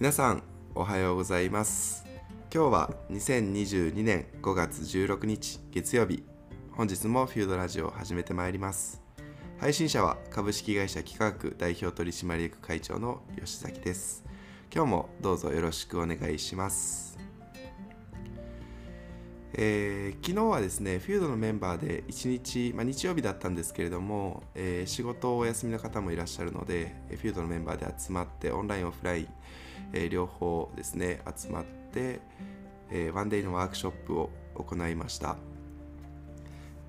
皆さんおはようございます。今日は2022年5月16日月曜日。本日もフュードラジオを始めてまいります。配信者は株式会社企画代表取締役会長の吉崎です。今日もどうぞよろしくお願いします。えー、昨日はですね、フュードのメンバーで1日、まあ、日曜日だったんですけれども、えー、仕事お休みの方もいらっしゃるので、フュードのメンバーで集まって、オンライン、オフライン、えー、両方ですね、集まって、えワンデイのワークショップを行いました。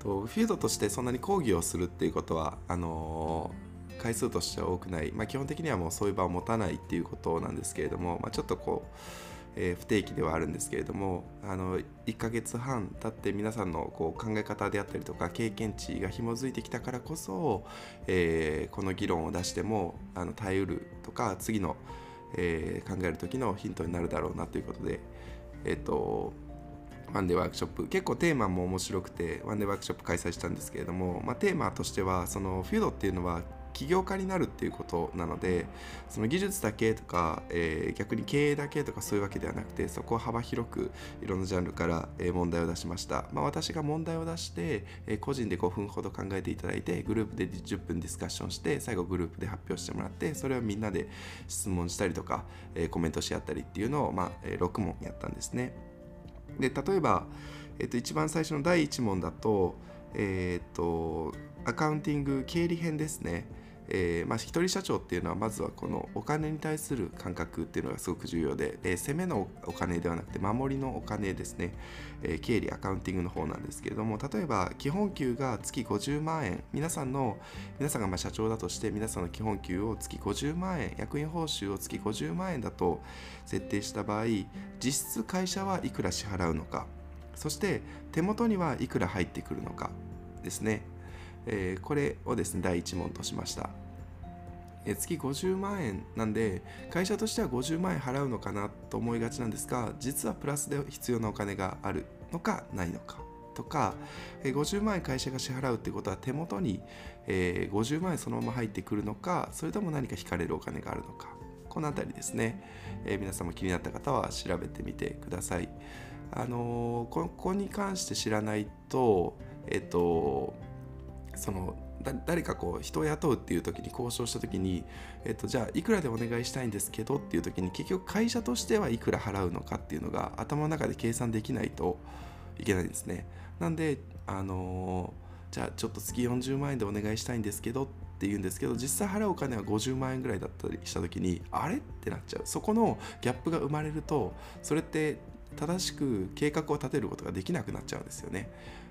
とフィールドとしてそんなに講義をするっていうことはあの回数としては多くない、まあ、基本的にはもうそういう場を持たないっていうことなんですけれども、まあ、ちょっとこうえー、不定期ではあるんですけれどもあの1ヶ月半経って皆さんのこう考え方であったりとか経験値が紐づいてきたからこそ、えー、この議論を出してもあの耐えうるとか次の、えー、考える時のヒントになるだろうなということで、えっ、とワンデーワークショップ。結構テーマも面白くてワンデーワークショップ開催したんですけれども、まあ、テーマとしてはそのフュードっていうのは起業家になるっていうことなのでその技術だけとか、えー、逆に経営だけとかそういうわけではなくてそこを幅広くいろんなジャンルから、問題を出しました、まあ、私が問題を出して、えー、個人で5分ほど考えていただいてグループで10分ディスカッションして最後グループで発表してもらってそれをみんなで質問したりとか、えコメントし合ったりっていうのを、まあ6問やったんですね。で例えば、えー、と一番最初の第1問だと,、えーとアカウンティング経理編ですね。えー、まあ、一人社長っていうのはまずはこのお金に対する感覚っていうのがすごく重要で、えー、攻めのお金ではなくて守りのお金ですね、えー、経理アカウンティングの方なんですけれども例えば基本給が月50万円。皆さんの皆さんがま社長だとして皆さんの基本給を月50万円。役員報酬を月50万円だと設定した場合実質会社はいくら支払うのか。そして手元にはいくら入ってくるのかですね。えー、これをですね第1問としました、え、月50万円なんで会社としては50万円払うのかなと思いがちなんですが実はプラスで必要なお金があるのかないのかとか、え、50万円会社が支払うってことは手元に、えー、50万円そのまま入ってくるのかそれとも何か引かれるお金があるのかこの辺りですね、え、皆さんも気になった方は調べてみてください。あのー、ここに関して知らないとえっ、とその誰かこう人を雇うっていう時に交渉した時に、えっと、じゃあいくらでお願いしたいんですけどっていう時に結局会社としてはいくら払うのかっていうのが頭の中で計算できないといけないんですね。なんであのじゃあちょっと月40万円でお願いしたいんですけどって言うんですけど実際払うお金は50万円ぐらいだったりした時にあれってなっちゃうそこのギャップが生まれるとそれって正しく計画を立てることができなくなっちゃうんですよね。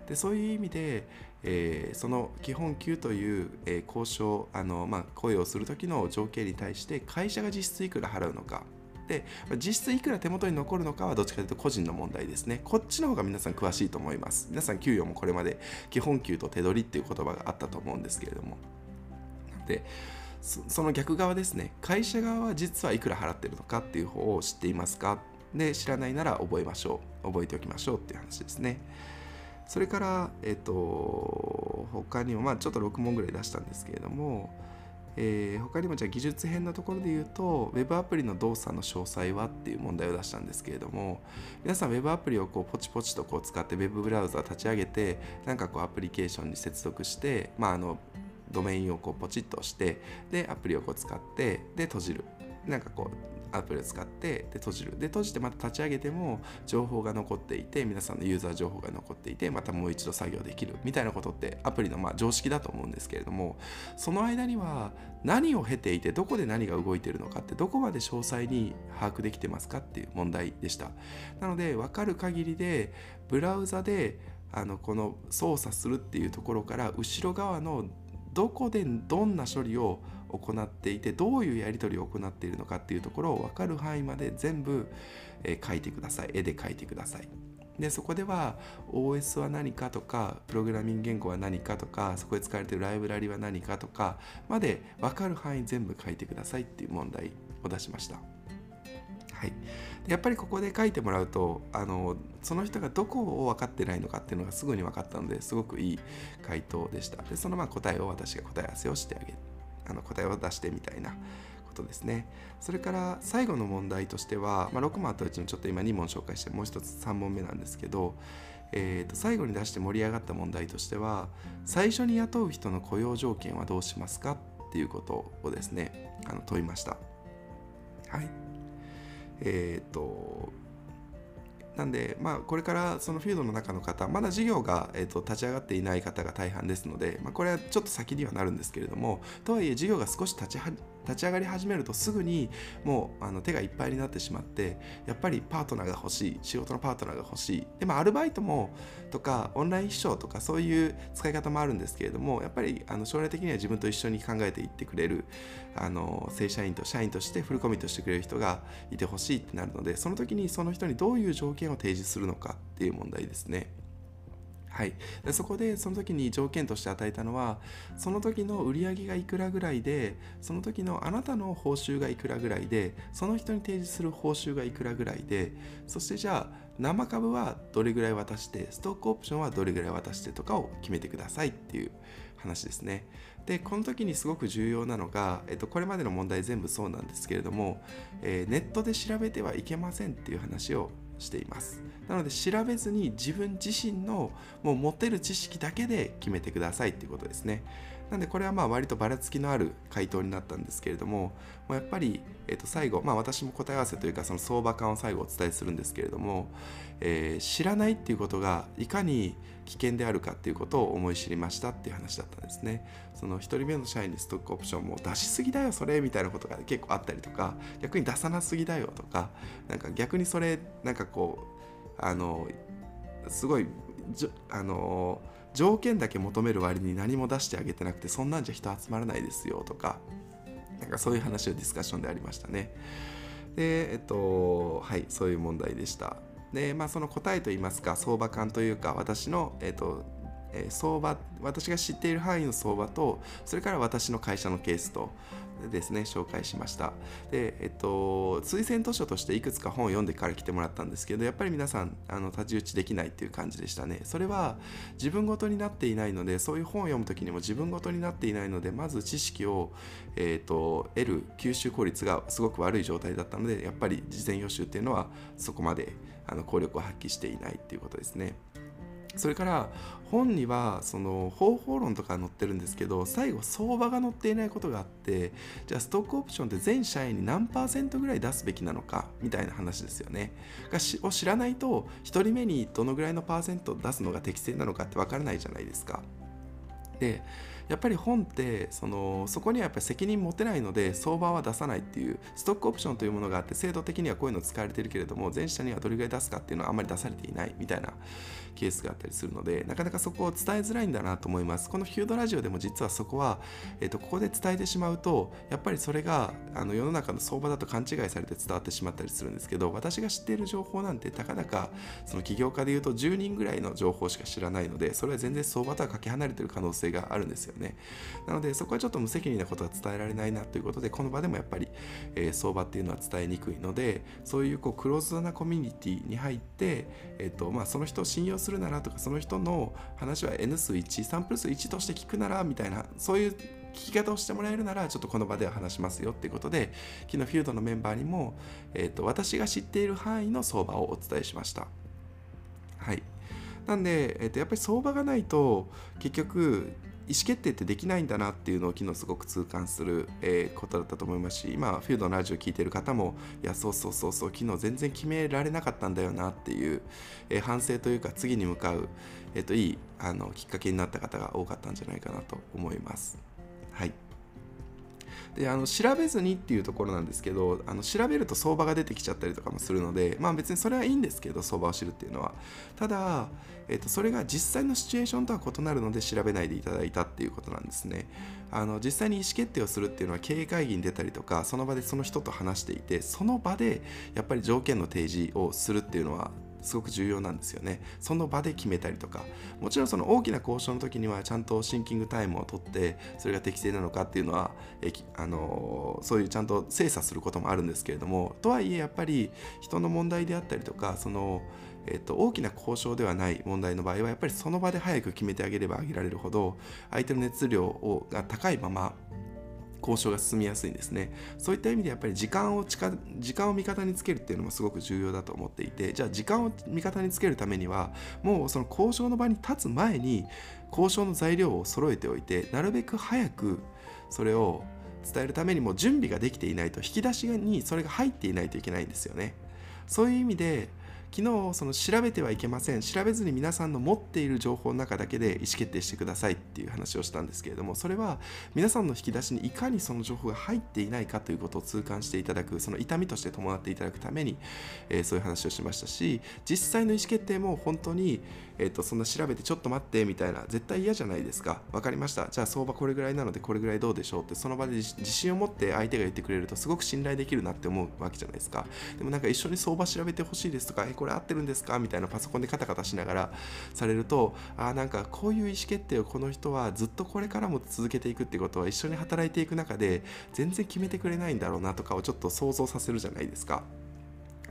でそういう意味で、えー、その基本給という、えー、交渉あの、まあ、声をする時の条件に対して会社が実質いくら払うのか。で実質いくら手元に残るのかはどっちかというと個人の問題ですね。こっちの方が皆さん詳しいと思います。皆さん給与もこれまで基本給と手取りっていう言葉があったと思うんですけれども。でその逆側ですね。会社側は実はいくら払ってるのかっていう方を知っていますか？で知らないなら覚えましょう。覚えておきましょうっていう話ですね。それからえっと他にもまあちょっと6問ぐらい出したんですけれどもえー、他にもじゃあ技術編のところで言うと Web アプリの動作の詳細はっていう問題を出したんですけれども皆さん Web アプリをこうポチポチとこう使って Web ブラウザ立ち上げてなんかこうアプリケーションに接続してまああのドメインをこうポチッとしてでアプリをこう使ってで閉じる。なんかこうアプリを使ってで閉じる。で閉じてまた立ち上げても情報が残っていて皆さんのユーザー情報が残っていてまたもう一度作業できる。みたいなことってアプリのまあ常識だと思うんですけれどもその間には何を経ていてどこで何が動いているのかってどこまで詳細に把握できてますかっていう問題でした。なので分かる限りでブラウザであのこの操作するっていうところから後ろ側のどこでどんな処理を行っていてどういうやり取りを行っているのかっていうところを分かる範囲まで全部、え、書いてください。絵で書いてください。でそこでは OS は何かとかプログラミング言語は何かとかそこで使われているライブラリは何かとかまで分かる範囲全部書いてくださいっていう問題を出しました。はい、やっぱりここで書いてもらうとあのその人がどこを分かってないのかっていうのがすぐに分かったのですごくいい回答でした。でそのまあ答えを私が答え合わせをしてあげあの答えを出してみたいなことですね。それから最後の問題としては、まあ、6問あったうちのちょっと今2問紹介してもう一つ3問目なんですけど、えー、と最後に出して盛り上がった問題としては最初に雇う人の雇用条件はどうしますかっていうことをですねあの問いました。はい。えっ、ー、となんで、まあ、これからそのフィールドの中の方、まだ事業が、えーと、立ち上がっていない方が大半ですので、まあ、これはちょっと先にはなるんですけれども、とはいえ事業が少し立ち立ち上がり始めるとすぐにもうあの手がいっぱいになってしまってやっぱりパートナーが欲しい仕事のパートナーが欲しいでもアルバイトもとかオンライン秘書とかそういう使い方もあるんですけれどもやっぱりあの将来的には自分と一緒に考えていってくれるあの正社員と社員としてフルコミットしてくれる人がいてほしいってなるのでその時にその人にどういう条件を提示するのかっていう問題ですね。はい、でそこでその時に条件として与えたのはその時の売り上げがいくらぐらいでその時のあなたの報酬がいくらぐらいでその人に提示する報酬がいくらぐらいでそしてじゃあ生株はどれぐらい渡してストックオプションはどれぐらい渡してとかを決めてくださいっていう話ですね。でこの時にすごく重要なのが、えっと、これまでの問題全部そうなんですけれども、えー、ネットで調べてはいけませんっていう話をしています。なので調べずに自分自身のもう持てる知識だけで決めてくださいっていうことですね。なんでこれはまあ割とばらつきのある回答になったんですけれどももうやっぱり、えー、と最後、まあ、私も答え合わせというかその相場感を最後お伝えするんですけれども、えー、知らないっていうことがいかに危険であるかっていうことを思い知りましたっていう話だったんですね。その1人目の社員にストックオプションも出しすぎだよそれみたいなことが結構あったりとか逆に出さなすぎだよとかなんか逆にそれなんかこうあのすごいあの条件だけ求める割に何も出してあげてなくてそんなんじゃ人集まらないですよとかなんかそういう話をディスカッションでありましたね。でえっとはいそういう問題でした。でまあその答えといいますか相場感というか私のえっとえ相場私が知っている範囲の相場とそれから私の会社のケースとですね紹介しましたでえっと推薦図書としていくつか本を読んでから来てもらったんですけどやっぱり皆さんあの太刀打ちできないっていう感じでしたねそれは自分ごとになっていないのでそういう本を読む時にも自分ごとになっていないのでまず知識を、えっと得る吸収効率がすごく悪い状態だったのでやっぱり事前予習っていうのはそこまであの効力を発揮していないっていうことですね。それから本にはその方法論とか載ってるんですけど最後相場が載っていないことがあってじゃあストックオプションって全社員に何パーセントぐらい出すべきなのかみたいな話ですよね。がを知らないと1人目にどのぐらいのパーセント出すのが適正なのかって分からないじゃないですか。でやっぱり本ってそのそこにはやっぱり責任持てないので相場は出さないっていうストックオプションというものがあって制度的にはこういうの使われてるけれども前者にはどれぐらい出すかっていうのはあんまり出されていないみたいなケースがあったりするのでなかなかそこを伝えづらいんだなと思います。このヒュードラジオでも実はそこは、えー、とここで伝えてしまうとやっぱりそれがあの世の中の相場だと勘違いされて伝わってしまったりするんですけど私が知っている情報なんてたかだかその起業家でいうと10人ぐらいの情報しか知らないのでそれは全然相場とはかけ離れてる可能性があるんですよね。なのでそこはちょっと無責任なことは伝えられないなということでこの場でもやっぱり、えー、相場っていうのは伝えにくいのでそういうこうクローズドなコミュニティに入って、えーとまあ、その人を信用するならとかその人の話は N 数13プラス1として聞くならみたいなそういう聞き方をしてもらえるならちょっとこの場では話しますよっていうことで昨日フィールドのメンバーにも、えーと私が知っている範囲の相場をお伝えしました。はいなんで、えー、とやっぱり相場がないと結局意思決定ってできないんだなっていうのを昨日すごく痛感する、えー、ことだったと思いますし今フィールドのラジオ聴いてる方もいやそうそうそうそう昨日全然決められなかったんだよなっていう、えー、反省というか次に向かう、えーと、いいあのきっかけになった方が多かったんじゃないかなと思います。はいであの調べずにっていうところなんですけどあの調べると相場が出てきちゃったりとかもするのでまあ別にそれはいいんですけど相場を知るっていうのは。ただ、えー、とそれが実際のシチュエーションとは異なるので調べないでいただいたっていうことなんですね。あの実際に意思決定をするっていうのは経営会議に出たりとかその場でその人と話していてその場でやっぱり条件の提示をするっていうのはすごく重要なんですよね。その場で決めたりとか。もちろんその大きな交渉の時にはちゃんとシンキングタイムを取ってそれが適正なのかっていうのはえあのそういうちゃんと精査することもあるんですけれども。とはいえやっぱり人の問題であったりとかそのえっと、大きな交渉ではない問題の場合はやっぱりその場で早く決めてあげればあげられるほど相手の熱量をが高いまま交渉が進みやすいんですね。そういった意味でやっぱり時間を近時間を味方につけるっていうのもすごく重要だと思っていてじゃあ時間を味方につけるためにはもうその交渉の場に立つ前に交渉の材料を揃えておいてなるべく早くそれを伝えるためにも準備ができていないと引き出しにそれが入っていないといけないんですよね。そういう意味で昨日その調べてはいけません。調べずに皆さんの持っている情報の中だけで意思決定してくださいっていう話をしたんですけれどもそれは皆さんの引き出しにいかにその情報が入っていないかということを痛感していただくその痛みとして伴っていただくために、えー、そういう話をしましたし実際の意思決定も本当に、えーと、そんな調べてちょっと待ってみたいな絶対嫌じゃないですか。分かりました。じゃあ相場これぐらいなのでこれぐらいどうでしょうってその場で自信を持って相手が言ってくれるとすごく信頼できるなって思うわけじゃないですか。でもなんか一緒に相場調べてほしいですとかえこれ合ってるんですかみたいなパソコンでカタカタしながらされるとあなんかこういう意思決定をこの人はずっとこれからも続けていくってことは一緒に働いていく中で全然決めてくれないんだろうなとかをちょっと想像させるじゃないですか。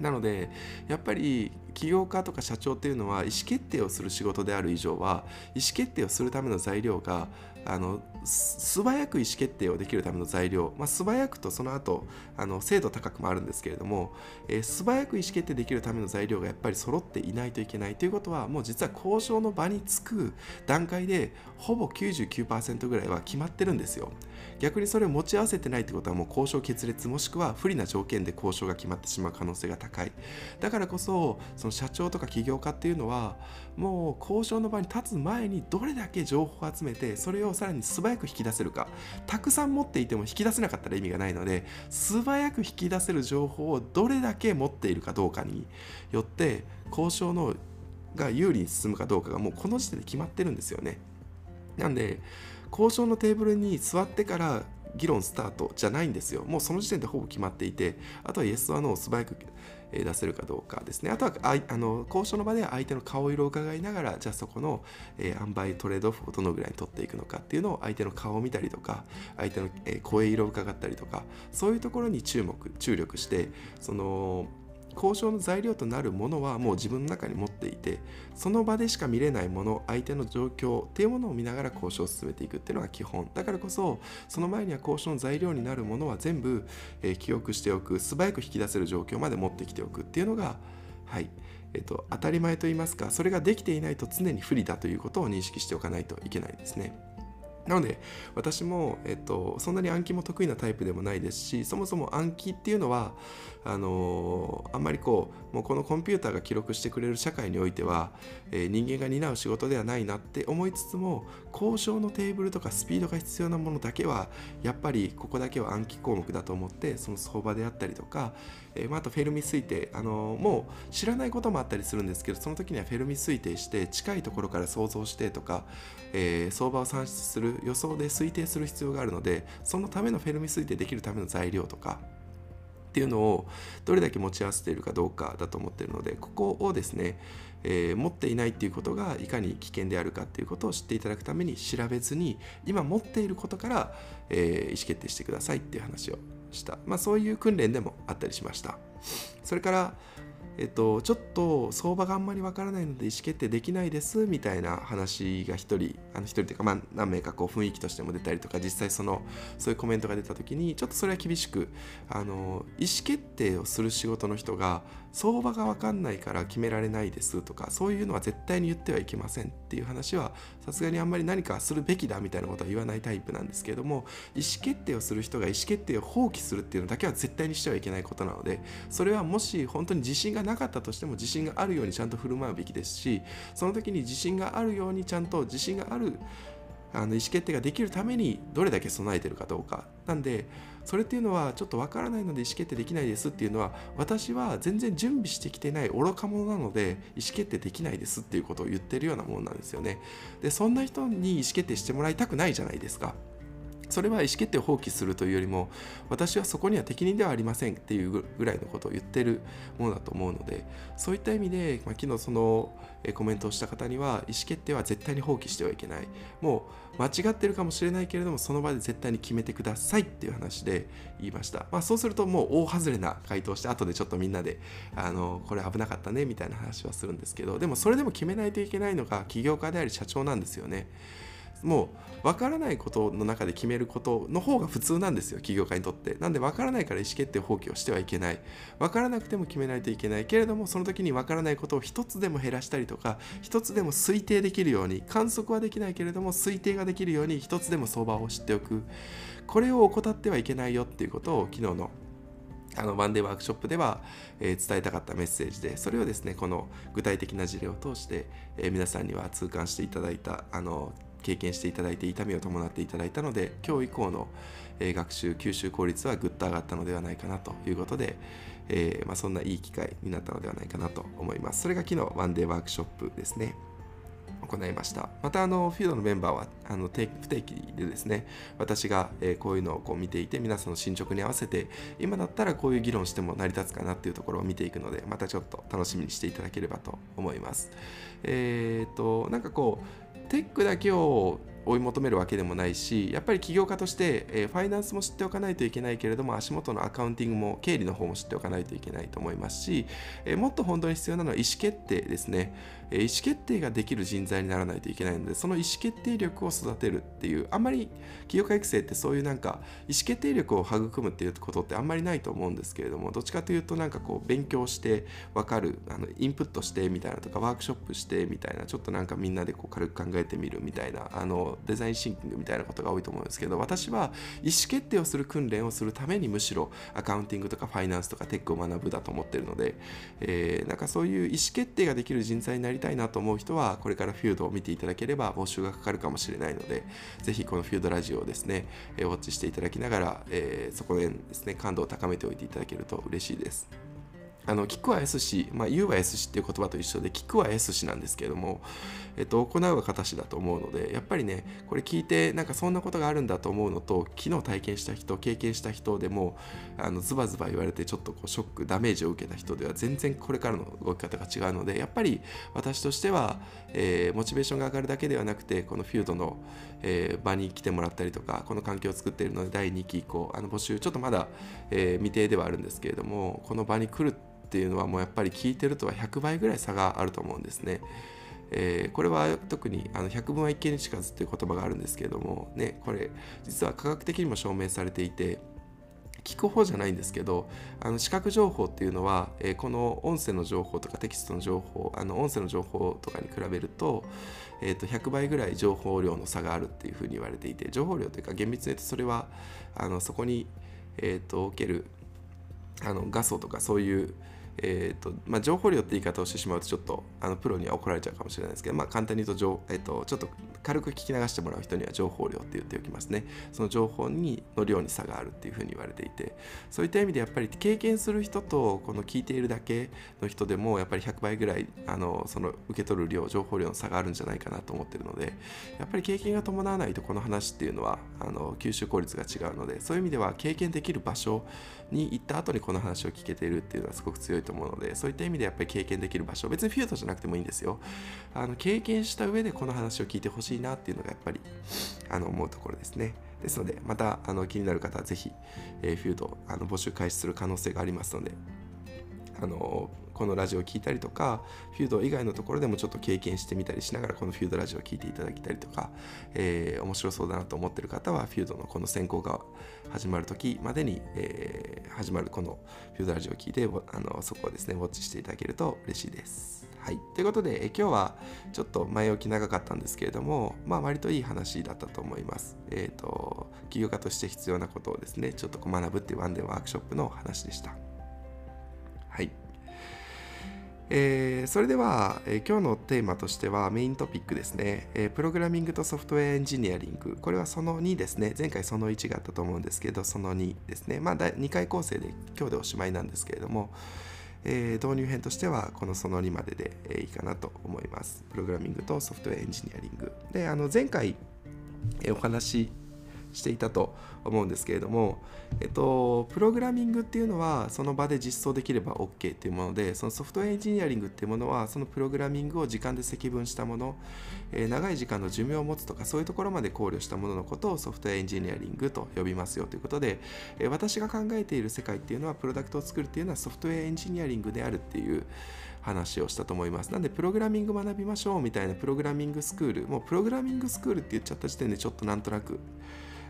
なのでやっぱり起業家とか社長っていうのは意思決定をする仕事である以上は意思決定をするための材料があの素早く意思決定をできるための材料、まあ、素早くとその後あの精度高くもあるんですけれども、えー、素早く意思決定できるための材料がやっぱり揃っていないといけないということはもう実は交渉の場につく段階でほぼ99%ぐらいは決まってるんですよ。逆にそれを持ち合わせてないってことはもう交渉決裂もしくは不利な条件で交渉が決まってしまう可能性が高い。だからこそその社長とか起業家っていうのはもう交渉の場に立つ前にどれだけ情報を集めてそれをさらに素早く引き出せるか。たくさん持っていても引き出せなかったら意味がないので素早く引き出せる情報をどれだけ持っているかどうかによって交渉のが有利に進むかどうかがもうこの時点で決まってるんですよね。なんで交渉のテーブルに座ってから議論スタートじゃないんですよ。もうその時点でほぼ決まっていてあとはイエス・ア・ノーを素早く出せるかどうかですね。あとはああの交渉の場で相手の顔色を伺いながらじゃあそこの、えー、塩梅トレードオフをどのぐらい取っていくのかっていうのを相手の顔を見たりとか相手の、声色を伺ったりとかそういうところに注目注力してその交渉の材料となるものはもう自分の中に持っていてその場でしか見れないもの相手の状況っていうものを見ながら交渉を進めていくっていうのが基本だからこそその前には交渉の材料になるものは全部、えー、記憶しておく素早く引き出せる状況まで持ってきておくっていうのがはいえっと、当たり前と言いますかそれができていないと常に不利だということを認識しておかないといけないですね。なので私も、えっと、そんなに暗記も得意なタイプでもないですしそもそも暗記っていうのはあのー、あんまりこうもうこのコンピューターが記録してくれる社会においては、えー、人間が担う仕事ではないなって思いつつも交渉のテーブルとかスピードが必要なものだけはやっぱりここだけは暗記項目だと思ってその相場であったりとか、えー、あとフェルミ推定、あのもう知らないこともあったりするんですけどその時にはフェルミ推定して近いところから想像してとか、え相場を算出する予想で推定する必要があるのでそのためのフェルミ推定できるための材料とかっていうのをどれだけ持ち合わせているかどうかだと思ってるのでここをですね、えー、持っていないっていうことがいかに危険であるかっていうことを知っていただくために調べずに今持っていることから、えー、意思決定してくださいっていう話をした、まあ、そういう訓練でもあったりしました。それからえっと、ちょっと相場があんまりわからないので意思決定できないですみたいな話が1人あの1人というか、まあ、何名かこう雰囲気としても出たりとか実際そのそういうコメントが出た時にちょっとそれは厳しくあの意思決定をする仕事の人が相場が分かんないから決められないですとかそういうのは絶対に言ってはいけませんっていう話はさすがにあんまり何かするべきだみたいなことは言わないタイプなんですけれども意思決定をする人が意思決定を放棄するっていうのだけは絶対にしてはいけないことなのでそれはもし本当に自信がなかったとしても自信があるようにちゃんと振る舞うべきですしその時に自信があるようにちゃんと自信があるあの意思決定ができるためにどれだけ備えてるかどうか。なんでそれっていうのはちょっとわからないので意思決定できないですっていうのは私は全然準備してきてない愚か者なので意思決定できないですっていうことを言ってるようなものなんですよね。でそんな人に意思決定してもらいたくないじゃないですか。それは意思決定を放棄するというよりも私はそこには適任ではありませんっていうぐらいのことを言ってるものだと思うのでそういった意味で、まあ、昨日そのコメントをした方には意思決定は絶対に放棄してはいけない。もう間違ってるかもしれないけれどもその場で絶対に決めてくださいっていう話で言いました、まあ、そうするともう大外れな回答して後でちょっとみんなであのこれ危なかったねみたいな話はするんですけどでもそれでも決めないといけないのが起業家であり社長なんですよね。もう分からないことの中で決めることの方が普通なんですよ企業家にとって。なんで分からないから意思決定放棄をしてはいけない。分からなくても決めないといけない。けれどもその時に分からないことを一つでも減らしたりとか一つでも推定できるように観測はできないけれども推定ができるように一つでも相場を知っておく。これを怠ってはいけないよっていうことを昨日のあのワンデーワークショップでは、えー、伝えたかったメッセージでそれをですねこの具体的な事例を通して、えー、皆さんには痛感していただいたあの経験していただいて痛みを伴っていただいたので今日以降の、学習吸収効率はぐっと上がったのではないかなということで、えまあ、そんないい機会になったのではないかなと思います。それが昨日ワンデーワークショップですね。行いました。またあのフィードのメンバーはあの不定期でですね私が、えこういうのをこう見ていて皆さんの進捗に合わせて今だったらこういう議論しても成り立つかなっていうところを見ていくのでまたちょっと楽しみにしていただければと思います。えっ、となんかこうテックだけを追い求めるわけでもないしやっぱり起業家として、え、ファイナンスも知っておかないといけないけれども足元のアカウンティングも経理の方も知っておかないといけないと思いますし、え、もっと本当に必要なのは意思決定ですね、意思決定ができる人材にならないといけないのでその意思決定力を育てるっていうあんまり起業家育成ってそういうなんか意思決定力を育むっていうことってあんまりないと思うんですけれどもどっちかというとなんかこう勉強して分かるあのインプットしてみたいなとかワークショップしてみたいなちょっとなんかみんなでこう軽く考えてみるみたいなあのデザインシンキングみたいなことが多いと思うんですけど私は意思決定をする訓練をするためにむしろアカウンティングとかファイナンスとかテックを学ぶだと思ってるので、えー、なんかそういう意思決定ができる人材になりたいなと思う人はこれからフィードを見ていただければ募集がかかるかもしれないのでぜひこのフィードラジオをですね、えウォッチしていただきながら、え、そこでですね感度を高めておいていただけると嬉しいです。あの聞くは S 氏、まあ、言うは S 氏っていう言葉と一緒で聞くは S 氏なんですけれども、えっと、行うは形だと思うのでやっぱりねこれ聞いてなんかそんなことがあるんだと思うのと昨日体験した人経験した人でもあのズバズバ言われてちょっとこうショックダメージを受けた人では全然これからの動き方が違うのでやっぱり私としては、えー、モチベーションが上がるだけではなくてこのフィードの、えー、場に来てもらったりとかこの環境を作っているので第2期以降あの募集ちょっとまだ、えー、未定ではあるんですけれどもこの場に来るってていうのはもうやっぱり聞いてるとは100倍ぐらい差があると思うんですね。えー、これは特にあの百分は一見にしかずっていう言葉があるんですけれども、ね、これ実は科学的にも証明されていて聞く方じゃないんですけどあの視覚情報っていうのは、えー、この音声の情報とかテキストの情報あの音声の情報とかに比べると,、えー、と100倍ぐらい情報量の差があるっていうふうに言われていて情報量というか厳密に言うとそれはあのそこに、えー、とおけるあの画素とかそういうえーとまあ、情報量って言い方をしてしまうとちょっとあのプロには怒られちゃうかもしれないですけど、まあ、簡単に言うと,、えーと、ちょっと軽く聞き流してもらう人には情報量って言っておきますね。その情報にの量に差があるっていうふうに言われていてそういった意味でやっぱり経験する人とこの聞いているだけの人でもやっぱり100倍ぐらいあのその受け取る量情報量の差があるんじゃないかなと思ってるのでやっぱり経験が伴わないとこの話っていうのはあの吸収効率が違うのでそういう意味では経験できる場所に行った後にこの話を聞けているっていうのはすごく強いと思うのでそういった意味でやっぱり経験できる場所別にフィールドじゃなくてもいいんですよ。あの経験した上でこの話を聞いてほしいなっていうのがやっぱりあの思うところですね。ですのでまたあの気になる方は是非、えー、フィールドあの募集開始する可能性がありますのであのこのラジオを聴いたりとかフュード以外のところでもちょっと経験してみたりしながらこのフュードラジオを聴いていただきたりとか、えー、面白そうだなと思ってる方はフュードのこの選考が始まる時までに、えー、始まるこのフュードラジオを聞いてあのそこをですねウォッチしていただけると嬉しいです。はい、ということで、え今日はちょっと前置き長かったんですけれども、まあ、割といい話だったと思います。えっ、ー、と、起業家として必要なことをですね、ちょっと学ぶっていうワンデーワークショップの話でした。えー、それでは、えー、今日のテーマとしてはメイントピックですね、えー、プログラミングとソフトウェアエンジニアリング。これはその2ですね。前回その1があったと思うんですけどその2ですね。まあ2回構成で今日でおしまいなんですけれども、え導入編としてはこのその2までで、えいいかなと思います。プログラミングとソフトウェアエンジニアリング。であの前回、えお話していたと思うんですけれども、えっと、プログラミングっていうのはその場で実装できれば OK っていうものでそのソフトウェアエンジニアリングっていうものはそのプログラミングを時間で積分したもの、えー、長い時間の寿命を持つとかそういうところまで考慮したもののことをソフトウェアエンジニアリングと呼びますよということで、えー、私が考えている世界っていうのはプロダクトを作るっていうのはソフトウェアエンジニアリングであるっていう話をしたと思います。なんでプログラミング学びましょうみたいなプログラミングスクールもうプログラミングスクールって言っちゃった時点でちょっとなんとなく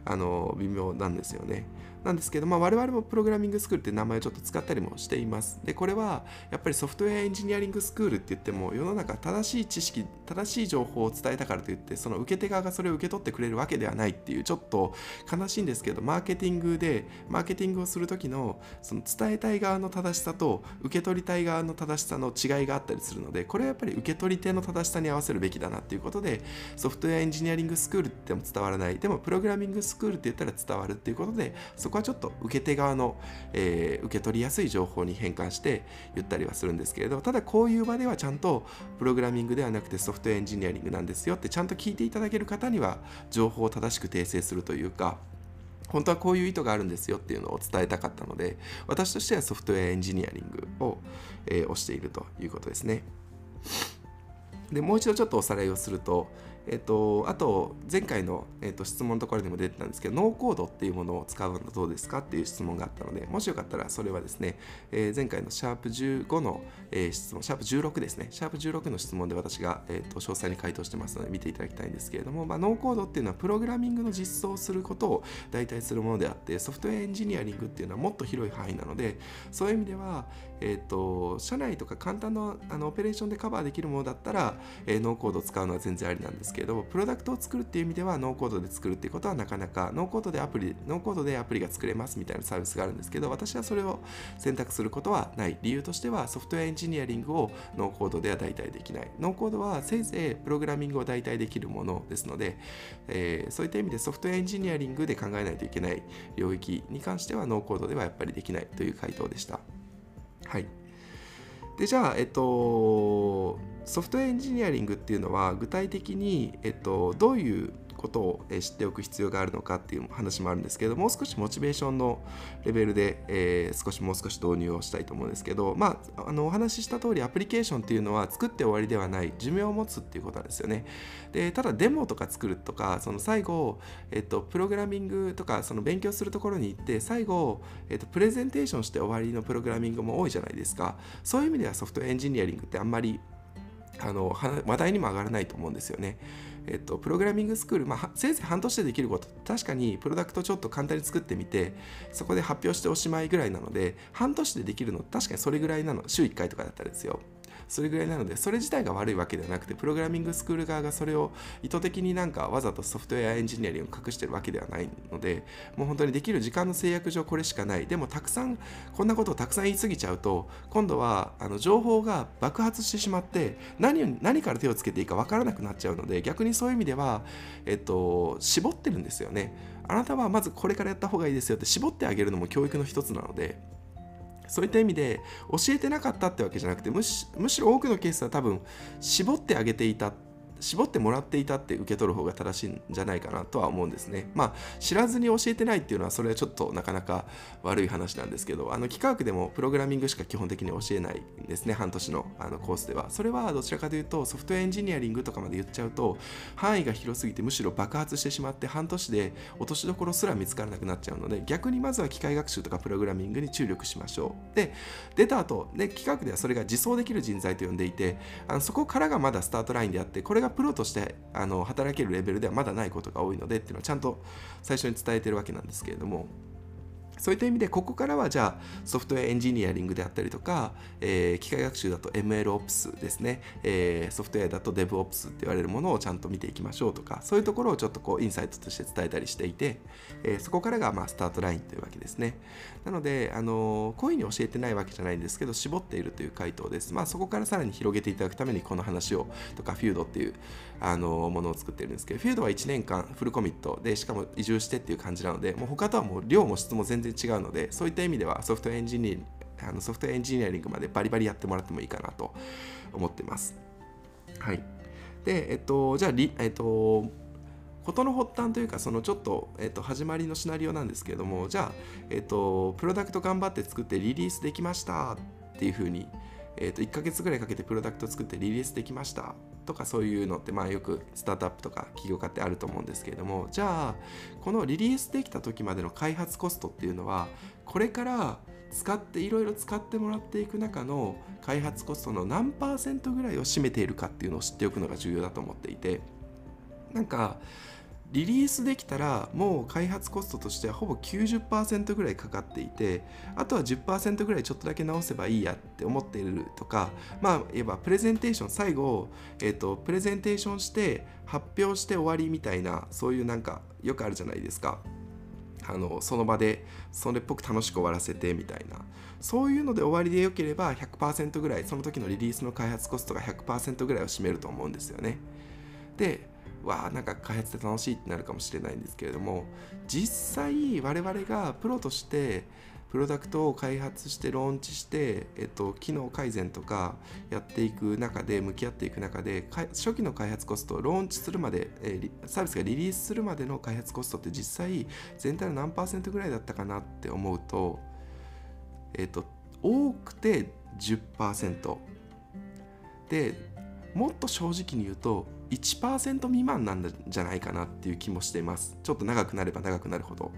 あの微妙なんですよね。なんですけど、まあ、我々もプログラミングスクールって名前をちょっと使ったりもしています。で、これはやっぱりソフトウェアエンジニアリングスクールって言っても世の中正しい知識、正しい情報を伝えたからといってその受け手側がそれを受け取ってくれるわけではないっていうちょっと悲しいんですけど、マーケティングでマーケティングをする時のその伝えたい側の正しさと受け取りたい側の正しさの違いがあったりするので、これはやっぱり受け取り手の正しさに合わせるべきだなっていうことで、ソフトウェアエンジニアリングスクールっても伝わらない、でもプログラミングスクールって言ったら伝わるっていうことで、そこはちょっと受け手側の、えー、受け取りやすい情報に変換して言ったりはするんですけれどただこういう場ではちゃんとプログラミングではなくてソフトウェアエンジニアリングなんですよってちゃんと聞いていただける方には情報を正しく訂正するというか本当はこういう意図があるんですよっていうのを伝えたかったので私としてはソフトウェアエンジニアリングを、えー、推しているということですね。でもう一度ちょっとおさらいをするとえっと、あと前回の、えっと、質問のところにも出てたんですけどノーコードっていうものを使うのはどうですかっていう質問があったのでもしよかったらそれはですね、えー、前回のシャープ15の、えー、質問シャープ16ですねシャープ16の質問で私が、えーと、詳細に回答してますので見ていただきたいんですけれども、まあ、ノーコードっていうのはプログラミングの実装をすることを代替するものであってソフトウェアエンジニアリングっていうのはもっと広い範囲なのでそういう意味では、えーと、社内とか簡単なあのオペレーションでカバーできるものだったら、えー、ノーコードを使うのは全然ありなんですけれどもプロダクトを作るっていう意味ではノーコードで作るっていうことはなかなかノーコードでアプリノーコードでアプリが作れますみたいなサービスがあるんですけど私はそれを選択することはない。理由としてはソフトウェアエンジニアリングをノーコードでは代替できない。ノーコードはせいぜいプログラミングを代替できるものですので、えー、そういった意味でソフトウェアエンジニアリングで考えないといけない領域に関してはノーコードではやっぱりできないという回答でした。はい。でじゃあ、えっと、ソフトウェアエンジニアリングっていうのは具体的に、えっと、どういうことを知っておく必要があるのかっていう話もあるんですけどもう少しモチベーションのレベルで、えー、少しもう少し導入をしたいと思うんですけど、まあ、あのお話しした通りアプリケーションっていうのは作って終わりではない寿命を持つっていうことなんですよねでただデモとか作るとかその最後、えっと、プログラミングとかその勉強するところに行って最後、えっと、プレゼンテーションして終わりのプログラミングも多いじゃないですかそういう意味ではソフトエンジニアリングってあんまりあの話題にも上がらないと思うんですよね。えっと、プログラミングスクール、まあ、せいぜい半年でできること。確かにプロダクトちょっと簡単に作ってみてそこで発表しておしまいぐらいなので半年でできるの確かにそれぐらいなの。週1回とかだったらですよ。それぐらいなのでそれ自体が悪いわけではなくてプログラミングスクール側がそれを意図的になんかわざとソフトウェアエンジニアリングを隠してるわけではないのでもう本当にできる時間の制約上これしかない。でもたくさんこんなことをたくさん言い過ぎちゃうと今度はあの情報が爆発してしまって何何から手をつけていいか分からなくなっちゃうので逆にそういう意味では、えっと、絞ってるんですよね。あなたはまずこれからやった方がいいですよって絞ってあげるのも教育の一つなのでそういった意味で教えてなかったってわけじゃなくてむしろ多くのケースは多分絞ってあげていた絞ってもらっていたって受け取る方が正しいんじゃないかなとは思うんですね。まあ知らずに教えてないっていうのはそれはちょっとなかなか悪い話なんですけどあの幾何学でもプログラミングしか基本的に教えないんですね半年のあのコースでは。それはどちらかというとソフトウェアエンジニアリングとかまで言っちゃうと範囲が広すぎてむしろ爆発してしまって半年で落としどころすら見つからなくなっちゃうので逆にまずは機械学習とかプログラミングに注力しましょう。で出た後で企画ではそれが自走できる人材と呼んでいてあのそこからがまだスタートラインであってこれがプロとしてあの働けるレベルではまだないことが多いのでっていうのはちゃんと最初に伝えてるわけなんですけれどもそういった意味でここからはじゃあソフトウェアエンジニアリングであったりとか、えー、機械学習だと MLOps ですね、えー、ソフトウェアだと DevOps って言われるものをちゃんと見ていきましょうとかそういうところをちょっとこうインサイトとして伝えたりしていて、えー、そこからがまスタートラインというわけですね。なので、あのこういうふうに教えてないわけじゃないんですけど絞っているという回答ですまあそこからさらに広げていただくためにこの話をとかフュードっていうあのものを作ってるんですけどフュードは1年間フルコミットでしかも移住してっていう感じなのでもう他とはもう量も質も全然違うのでそういった意味ではソフトエンジニアあのソフトエンジニアリングまでバリバリやってもらってもいいかなと思ってます。はい。で、えっと、じゃあ、えっと、事の発端というかそのちょっと,、えっと始まりのシナリオなんですけれどもじゃあ、えっと、プロダクト頑張って作ってリリースできましたっていうふうにえー、と1ヶ月ぐらいかけてプロダクト作ってリリースできましたとかそういうのってまあよくスタートアップとか起業家ってあると思うんですけれどもじゃあこのリリースできた時までの開発コストっていうのはこれから使っていろいろ使ってもらっていく中の開発コストの何パーセントぐらいを占めているかっていうのを知っておくのが重要だと思っていてなんかリリースできたらもう開発コストとしてはほぼ90%ぐらいかかっていてあとは10%ぐらいちょっとだけ直せばいいやって思っているとかまあ言えばプレゼンテーション最後、えーと、プレゼンテーションして発表して終わりみたいなそういうなんかよくあるじゃないですか。あのその場でそれっぽく楽しく終わらせてみたいな。そういうので終わりでよければ100%ぐらいその時のリリースの開発コストが100%ぐらいを占めると思うんですよね。でわあなんか開発って楽しいってなるかもしれないんですけれども実際我々がプロとしてプロダクトを開発してローンチして、えっと、機能改善とかやっていく中で向き合っていく中で初期の開発コストローンチするまで、えー、サービスがリリースするまでの開発コストって実際全体の何パーセントぐらいだったかなって思うと、えっと、多くて10%でもっと正直に言うと1%未満なんじゃないかなっていう気もしています。ちょっと長くなれば長くなるほど。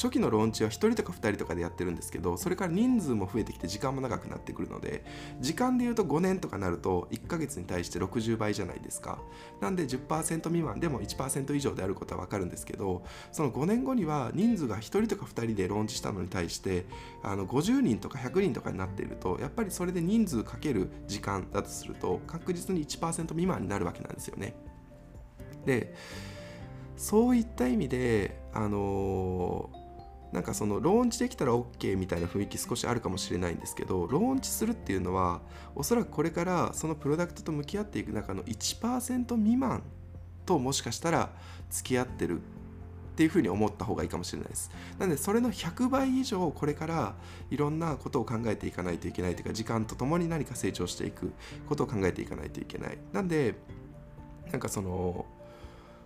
初期のローンチは1人とか2人とかでやってるんですけどそれから人数も増えてきて時間も長くなってくるので時間でいうと5年とかなると1ヶ月に対して60倍じゃないですか。なんで10%未満でも1%以上であることは分かるんですけどその5年後には人数が1人とか2人でローンチしたのに対してあの50人とか100人とかになっているとやっぱりそれで人数かける時間だとすると確実に1%未満になるわけなんですよね。でそういった意味であのーなんかそのローンチできたら OK みたいな雰囲気少しあるかもしれないんですけどローンチするっていうのはおそらくこれからそのプロダクトと向き合っていく中の1%未満ともしかしたら付き合ってるっていうふうに思った方がいいかもしれないです。なのでそれの100倍以上これからいろんなことを考えていかないといけないというか時間とともに何か成長していくことを考えていかないといけない。なんでなんかその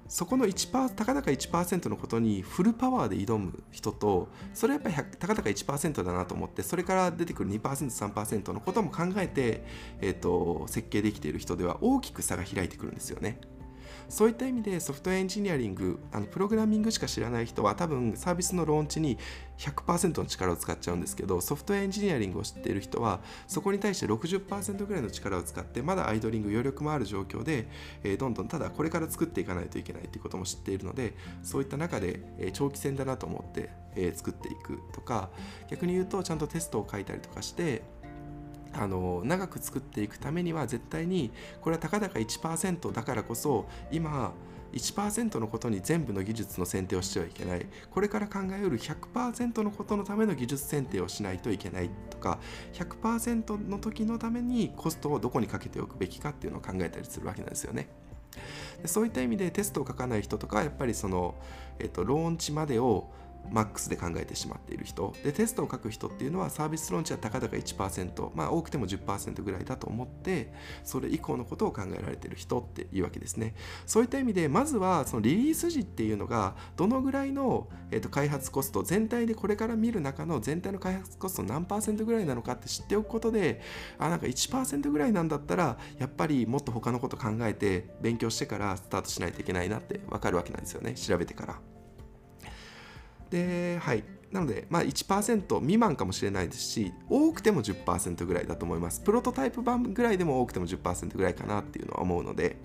そこの1%たかだか1%のことにフルパワーで挑む人とそれはやっぱりたかだか1%だなと思ってそれから出てくる 2%3% のことも考えて、えーと設計できている人では大きく差が開いてくるんですよね。そういった意味でソフトエンジニアリングあのプログラミングしか知らない人は多分サービスのローンチに100%の力を使っちゃうんですけどソフトエンジニアリングを知っている人はそこに対して60%ぐらいの力を使ってまだアイドリング余力もある状況で、えー、どんどんただこれから作っていかないといけないということも知っているのでそういった中で、えー、長期戦だなと思って、えー、作っていくとか逆に言うとちゃんとテストを書いたりとかしてあの長く作っていくためには絶対にこれはたかだか1%だからこそ今1%のことに全部の技術の選定をしてはいけないこれから考えうる100%のことのための技術選定をしないといけないとか100%の時のためにコストをどこにかけておくべきかっていうのを考えたりするわけなんですよね。そういった意味でテストを書かない人とかやっぱりその、えっと、ローンチまでをマックスで考えてしまっている人。でテストを書く人っていうのはサービスローンチはたかか1%まあ多くても10%ぐらいだと思ってそれ以降のことを考えられている人っていうわけですね。そういった意味でまずはそのリリース時っていうのがどのぐらいの、えー、と開発コスト全体でこれから見る中の全体の開発コスト何パーセントぐらいなのかって知っておくことであなんか1%ぐらいなんだったらやっぱりもっと他のこと考えて勉強してからスタートしないといけないなって分かるわけなんですよね。調べてから。で、はい。なので、まあ、1%未満かもしれないですし、多くても10%ぐらいだと思います。プロトタイプ版ぐらいでも多くても10%ぐらいかなっていうのは思うので、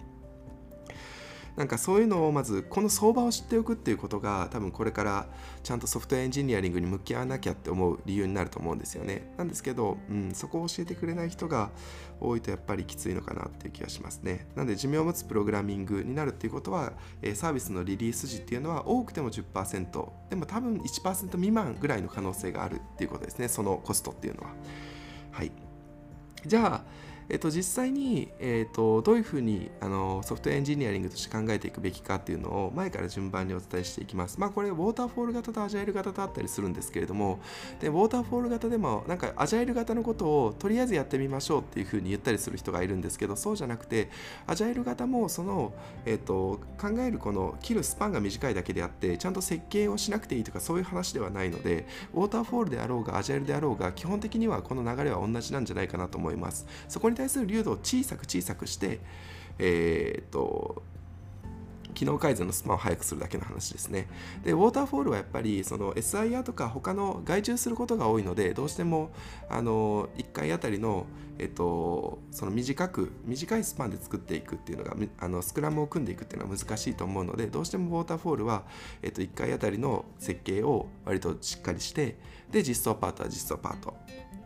なんかそういうのをまずこの相場を知っておくっていうことが多分これからちゃんとソフトエンジニアリングに向き合わなきゃって思う理由になると思うんですよねなんですけど、うん、そこを教えてくれない人が多いとやっぱりきついのかなっていう気がしますね。なんで寿命を持つプログラミングになるっていうことは、えサービスのリリース時っていうのは多くても10%でも多分1%未満ぐらいの可能性があるっていうことですね。そのコストっていうのは。はい。じゃあえっと、実際に、えっと、どういうふうにあのソフトウェアエンジニアリングとして考えていくべきかっていうのを前から順番にお伝えしていきます。まあ、これウォーターフォール型とアジャイル型とあったりするんですけれどもでウォーターフォール型でもなんかアジャイル型のことをとりあえずやってみましょうっていうふうに言ったりする人がいるんですけどそうじゃなくてアジャイル型もその、えっと、考えるこの切るスパンが短いだけであってちゃんと設計をしなくていいとかそういう話ではないのでウォーターフォールであろうがアジャイルであろうが基本的にはこの流れは同じなんじゃないかなと思いますそこに対する流度を小さく小さくしてえー、っと機能改善のスパンを速くするだけの話ですね。で、ウォーターフォールはやっぱりその SIR とか他の外注することが多いので、どうしてもあの1回あたりの、えっと、その短く、短いスパンで作っていくっていうのが、あのスクラムを組んでいくっていうのは難しいと思うので、どうしてもウォーターフォールは、えっと、1回あたりの設計を割としっかりして、で、実装パートは実装パート。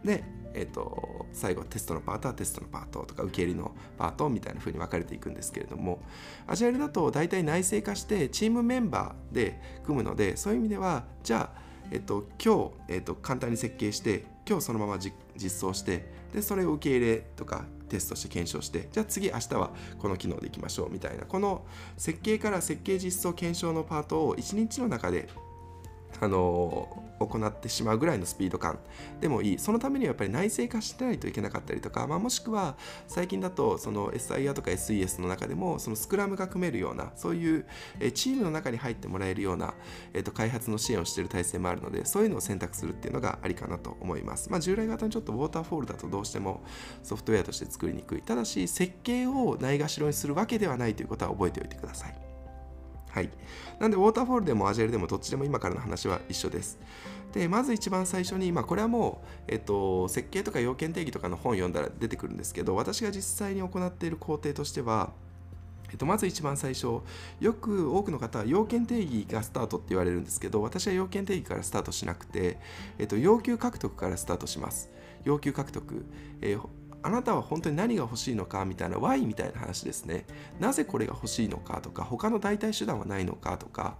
で、えーと、最後テストのパートはテストのパートとか受け入れのパートみたいな風に分かれていくんですけれどもアジャイルだと大体内製化してチームメンバーで組むのでそういう意味ではじゃあ、えーと、今日、えーと、簡単に設計して今日そのまま実装してでそれを受け入れとかテストして検証してじゃあ次明日はこの機能でいきましょうみたいなこの設計から設計実装検証のパートを1日の中であの行ってしまうぐらいのスピード感でもいい。そのためにはやっぱり内製化してないといけなかったりとか、まあ、もしくは最近だとその SIR とか SES の中でもそのスクラムが組めるようなそういうチームの中に入ってもらえるような、えー、と開発の支援をしている体制もあるのでそういうのを選択するっていうのがありかなと思います、まあ、従来型にちょっとウォーターフォールだとどうしてもソフトウェアとして作りにくい。ただし設計をないがしろにするわけではないということは覚えておいてください。はい。なんで、ウォーターフォールでもアジャイルでもどっちでも今からの話は一緒です。で、まず一番最初に、まあ、これはもう、えっと、設計とか要件定義とかの本読んだら出てくるんですけど、私が実際に行っている工程としては、えっと、まず一番最初、よく多くの方は要件定義がスタートって言われるんですけど、私は要件定義からスタートしなくて、えっと、要求獲得からスタートします。要求獲得。えーあなたは本当に何が欲しいのかみたいな Y みたいな話ですね。なぜこれが欲しいのかとか他の代替手段はないのかとか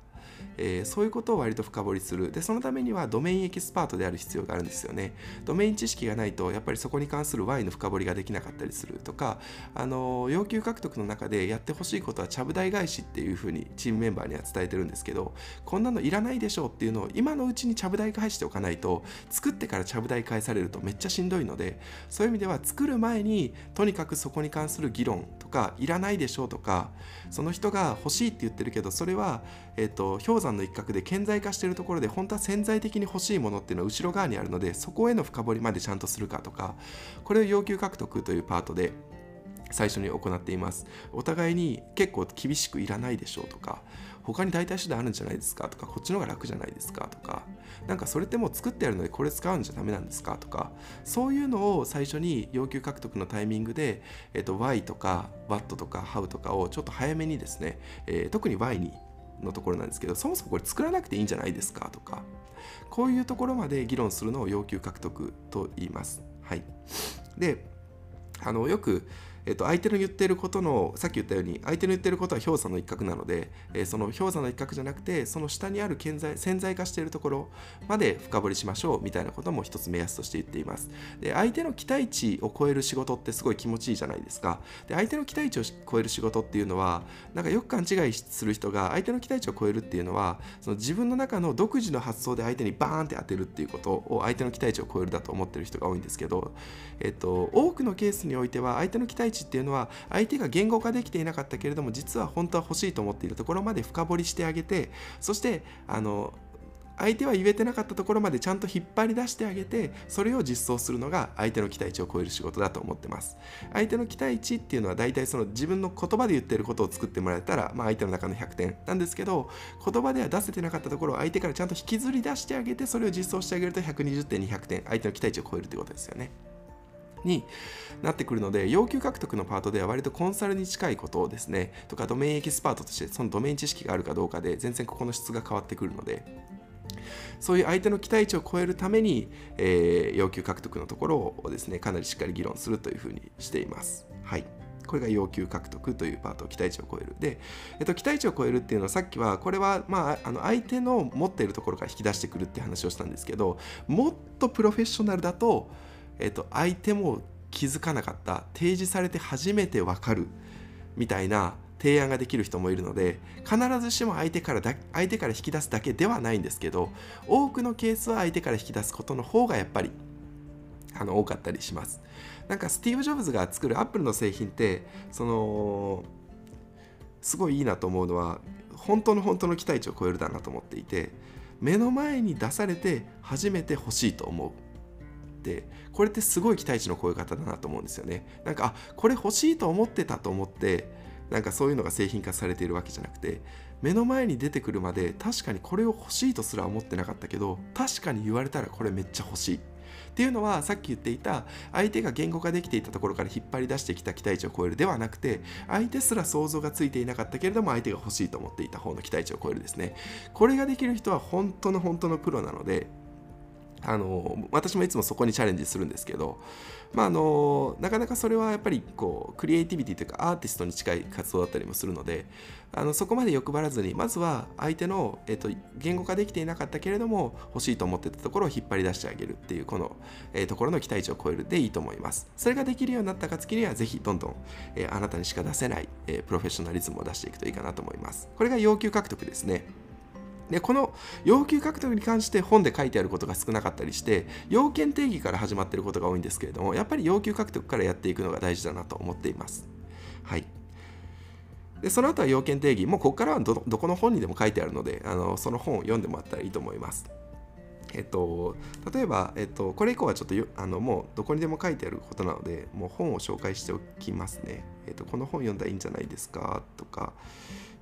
えー、そういうことを割と深掘りする。でそのためにはドメインエキスパートである必要があるんですよね。ドメイン知識がないとやっぱりそこに関する Y の深掘りができなかったりするとかあの要求獲得の中でやってほしいことはちゃぶ台返しっていうふうにチームメンバーには伝えてるんですけどこんなのいらないでしょうっていうのを今のうちにちゃぶ台返しておかないと作ってからちゃぶ台返されるとめっちゃしんどいのでそういう意味では作る前にとにかくそこに関する議論とかいらないでしょうとかその人が欲しいって言ってるけどそれは、えーと、氷山の一角で顕在化しているところで本当は潜在的に欲しいものっていうのは後ろ側にあるのでそこへの深掘りまでちゃんとするかとかこれを要求獲得というパートで最初に行っています。お互いに結構厳しくいらないでしょうとか他に代替手段あるんじゃないですかとかこっちの方が楽じゃないですかとかなんかそれってもう作ってあるのでこれ使うんじゃダメなんですかとかそういうのを最初に要求獲得のタイミングで、えっと、Y とか What とか How とかをちょっと早めにですね、えー、特に Y にのところなんですけどそもそもこれ作らなくていいんじゃないですかとかこういうところまで議論するのを要求獲得と言います。はい、であのよくえっと、相手の言っていることのさっき言ったように相手の言ってることは氷山の一角なので、えー、その氷山の一角じゃなくてその下にある顕在潜在化しているところまで深掘りしましょうみたいなことも一つ目安として言っています。で相手の期待値を超える仕事ってすごい気持ちいいじゃないですか。で相手の期待値を超える仕事っていうのはなんかよく勘違いする人が相手の期待値を超えるっていうのはその自分の中の独自の発想で相手にバーンって当てるっていうことを相手の期待値を超えるだと思ってる人が多いんですけど、えっと、多くのケースにおいては相手の期待値っていうのは相手が言語化できていなかったけれども実は本当は欲しいと思っているところまで深掘りしてあげてそしてあの相手は言えてなかったところまでちゃんと引っ張り出してあげてそれを実装するのが相手の期待値を超える仕事だと思ってます。相手の期待値っていうのは大体その自分の言葉で言ってることを作ってもらえたら、まあ、相手の中の100点なんですけど言葉では出せてなかったところを相手からちゃんと引きずり出してあげてそれを実装してあげると120点200点相手の期待値を超えるということですよね。になってくるので要求獲得のパートでは割とコンサルに近いことをですねとかドメインエキスパートとしてそのドメイン知識があるかどうかで全然ここの質が変わってくるのでそういう相手の期待値を超えるために、えー、要求獲得のところをですねかなりしっかり議論するというふうにしています。はいこれが要求獲得というパート、期待値を超える。で、えっと、期待値を超えるっていうのは、さっきは、これは、まあ、あの相手の持っているところから引き出してくるって話をしたんですけど、もっとプロフェッショナルだと、えっと、相手も気づかなかった提示されて初めて分かるみたいな提案ができる人もいるので必ずしも相手からだ相手から引き出すだけではないんですけど多くのケースは相手から引き出すことの方がやっぱりあの多かったりします。なんかスティーブ・ジョブズが作るアップルの製品ってそのすごいいいなと思うのは本当の本当の期待値を超えるだなと思っていて目の前に出されて初めて欲しいと思う。ってこれってすごい期待値の超え方だなと思うんですよね。なんかあこれ欲しいと思ってたと思ってなんかそういうのが製品化されているわけじゃなくて目の前に出てくるまで確かにこれを欲しいとすら思ってなかったけど確かに言われたらこれめっちゃ欲しい。っていうのはさっき言っていた相手が言語化できていたところから引っ張り出してきた期待値を超えるではなくて相手すら想像がついていなかったけれども相手が欲しいと思っていた方の期待値を超えるですね。これができる人は本当の本当のプロなのであの私もいつもそこにチャレンジするんですけど、まあ、あのなかなかそれはやっぱりこうクリエイティビティというかアーティストに近い活動だったりもするのであのそこまで欲張らずにまずは相手の、えっと、言語化できていなかったけれども欲しいと思ってたところを引っ張り出してあげるっていうこの、えー、ところの期待値を超えるでいいと思います。それができるようになった暁にはぜひどんどん、えー、あなたにしか出せない、えー、プロフェッショナリズムを出していくといいかなと思います。これが要求獲得ですね。でこの要求獲得に関して本で書いてあることが少なかったりして要件定義から始まってることが多いんですけれどもやっぱり要求獲得からやっていくのが大事だなと思っています。はいでその後は要件定義もうここからはどこの本にでも書いてあるのであのその本を読んでもらったらいいと思います。えっと、例えば、えっと、これ以降はちょっとあのもうどこにでも書いてあることなのでもう本を紹介しておきますね。えっと、この本読んだらいいんじゃないですか？とか、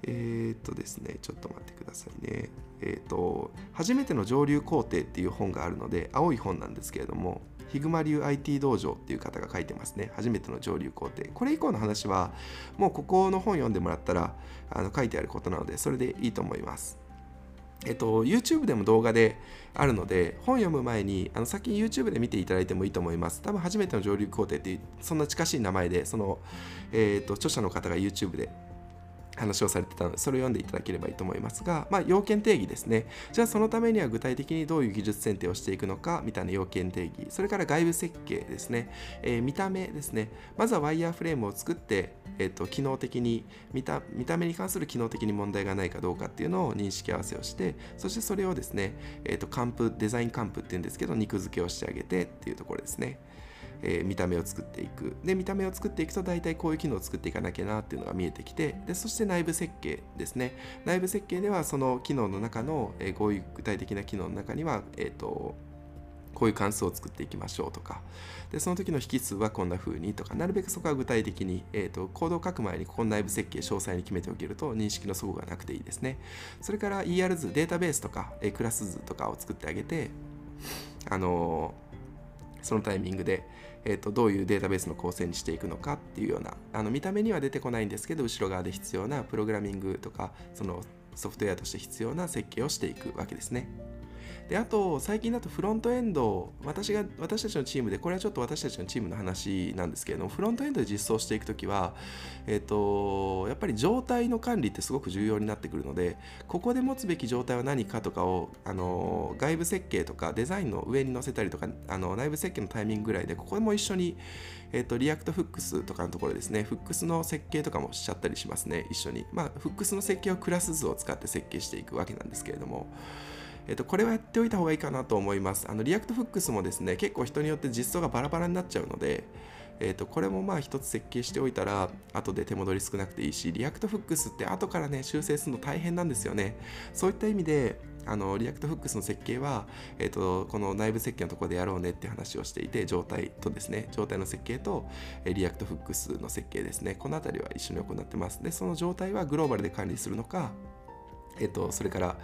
えー、っとですね、ちょっと待ってくださいね。えー、っと、初めての上流工程っていう本があるので、青い本なんですけれども、ヒグマ流 IT 道場っていう方が書いてますね。初めての上流工程。これ以降の話は、もうここの本読んでもらったらあの書いてあることなので、それでいいと思います。えっと、YouTube でも動画であるので、本読む前に、あの先に YouTube で見ていただいてもいいと思います。多分初めての上流工程っていう、そんな近しい名前で、その、えっと、著者の方が YouTube で話をされてたので、それを読んでいただければいいと思いますが、まあ、要件定義ですね。じゃあ、そのためには具体的にどういう技術選定をしていくのか、みたいな要件定義。それから外部設計ですね。えー、見た目ですね。まずはワイヤーフレームを作って、えーと、機能的に見た、見た目に関する機能的に問題がないかどうかっていうのを認識合わせをして、そしてそれをですね、えーと、カンプ、デザインカンプっていうんですけど、肉付けをしてあげてっていうところですね。えー、見た目を作っていく。で見た目を作っていくと大体こういう機能を作っていかなきゃなっていうのが見えてきてでそして内部設計ですね。内部設計ではその機能の中の、えー、こういう具体的な機能の中には、えーと、こういう関数を作っていきましょうとか。でその時の引数はこんな風にとかなるべくそこは具体的に、えーと、コードを書く前にここの内部設計詳細に決めておけると認識の齟齬がなくていいですね。それから ER 図データベースとか、えー、クラス図とかを作ってあげてあのー、そのタイミングで、えーと、どういうデータベースの構成にしていくのかっていうようなあの見た目には出てこないんですけど後ろ側で必要なプログラミングとかそのソフトウェアとして必要な設計をしていくわけですね。であと最近だとフロントエンド私が私たちのチームでこれはちょっと私たちのチームの話なんですけれどもフロントエンドで実装していく時は、えーと、やっぱり状態の管理ってすごく重要になってくるのでここで持つべき状態は何かとかをあの外部設計とかデザインの上に載せたりとかあの内部設計のタイミングぐらいでここでも一緒にえっ、ー、と、 React Hooks とかのところですね、 Hooks の設計とかもしちゃったりしますね、一緒に。まあ、 Hooks の設計をクラス図を使って設計していくわけなんですけれども、えっと、これはやっておいた方がいいかなと思います。あの、 React Hooks もですね、結構人によって実装がバラバラになっちゃうので、えー、とこれもまあ一つ設計しておいたら後で手戻り少なくていいし React Hooks って後からね修正するの大変なんですよね。そういった意味であの React Hooks の設計は、えーと、この内部設計のところでやろうねって話をしていて状態とですね状態の設計と、え React Hooks の設計ですね。この辺りは一緒に行ってます。でその状態はグローバルで管理するのかえっ、とそれから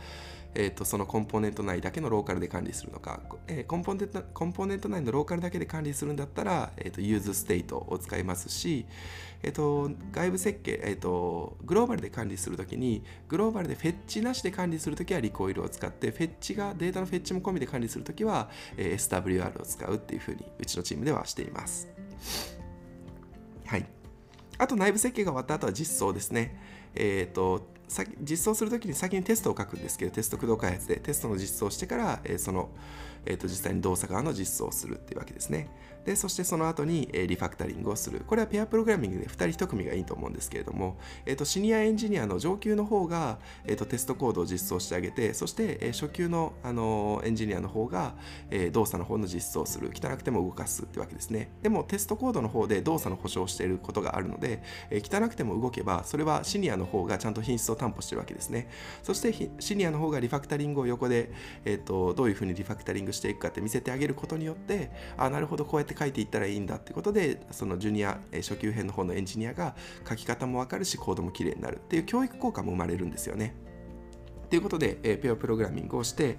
えーと、そのコンポーネント内だけのローカルで管理するのか、えー、コンポーネントコンポーネント内のローカルだけで管理するんだったら、えーと、 useState を使いますし、えーと、外部設計、えー、とグローバルで管理するときにグローバルで fetch なしで管理するときは Recoil を使って fetch がデータの fetch も込みで管理するときは、えー、SWR を使うっていうふうにうちのチームではしています。はい。あと内部設計が終わった後は実装ですね。えっ、ー、と実装するときに先にテストを書くんですけどテスト駆動開発でテストの実装をしてから、えその、えー、と実際に動作側の実装をするっていうわけですね。でそしてその後に、えー、リファクタリングをする。これはペアプログラミングで2人1組がいいと思うんですけれども、えー、とシニアエンジニアの上級の方が、えー、とテストコードを実装してあげてそして、えー、初級の、あのエンジニアの方が、えー、動作の方の実装をする。汚くても動かすってわけですね。でもテストコードの方で動作の保証をしていることがあるので、えー、汚くても動けばそれはシニアの方がちゃんと品質を担保してるわけですね。そしてシニアの方がリファクタリングを横で、えー、とどういうふうにリファクタリングしていくかって見せてあげることによってあなるほどこうやって書いていったらいいんだってことでそのジュニア初級編の方のエンジニアが書き方も分かるしコードも綺麗になるっていう教育効果も生まれるんですよね。ということで、えー、ペアプログラミングをして、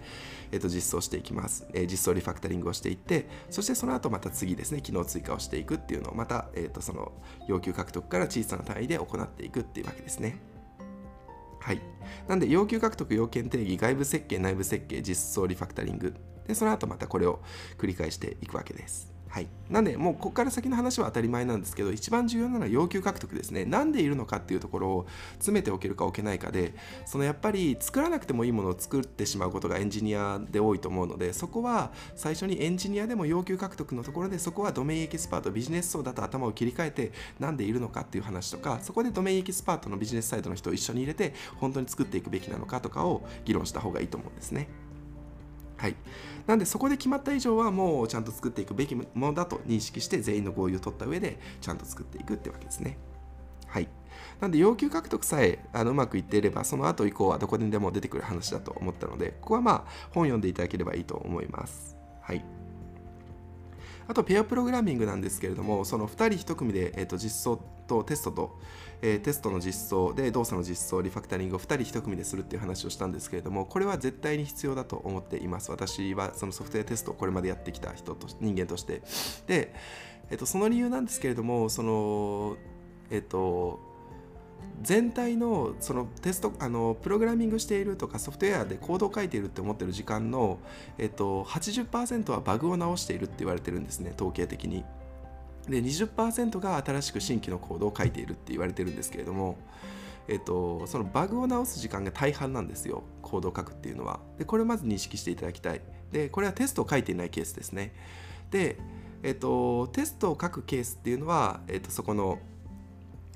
えー、と実装していきます、えー、実装リファクタリングをしていってそしてその後また次ですね機能追加をしていくっていうのをまた、えー、とその要求獲得から小さな単位で行っていくっていうわけですね。はい。なんで要求獲得要件定義外部設計内部設計実装リファクタリングでその後またこれを繰り返していくわけです。はい、なんでもうここから先の話は当たり前なんですけど一番重要なのは要求獲得ですね。なんでいるのかっていうところを詰めておけるか置けないかでそのやっぱり作らなくてもいいものを作ってしまうことがエンジニアで多いと思うのでそこは最初にエンジニアでも要求獲得のところでそこはドメインエキスパートビジネス層だと頭を切り替えてなんでいるのかっていう話とかそこでドメインエキスパートのビジネスサイドの人を一緒に入れて本当に作っていくべきなのかとかを議論した方がいいと思うんですね。はい、なんでそこで決まった以上はもうちゃんと作っていくべきものだと認識して全員の合意を取った上でちゃんと作っていくってわけですね。はい、なんで要求獲得さえあのうまくいっていればその後以降はどこにでも出てくる話だと思ったのでここはまあ本読んでいただければいいと思います。はいあとペアプログラミングなんですけれどもその2人1組で、えー、と実装とテストと、えー、テストの実装で動作の実装リファクタリングを2人1組でするっていう話をしたんですけれどもこれは絶対に必要だと思っています私はそのソフトウェアテストをこれまでやってきた人と人間としてで、えー、とその理由なんですけれどもそのえっ、ー、と全体のそのテストあのプログラミングしているとかソフトウェアでコードを書いているって思ってる時間の、えっと、80%はバグを直しているって言われてるんですね統計的に。で20%が新しく新規のコードを書いているって言われてるんですけれども、えっと、そのバグを直す時間が大半なんですよコードを書くっていうのは。でこれをまず認識していただきたい。でこれはテストを書いていないケースですね。で、えっと、テストを書くケースっていうのは、えっと、そこの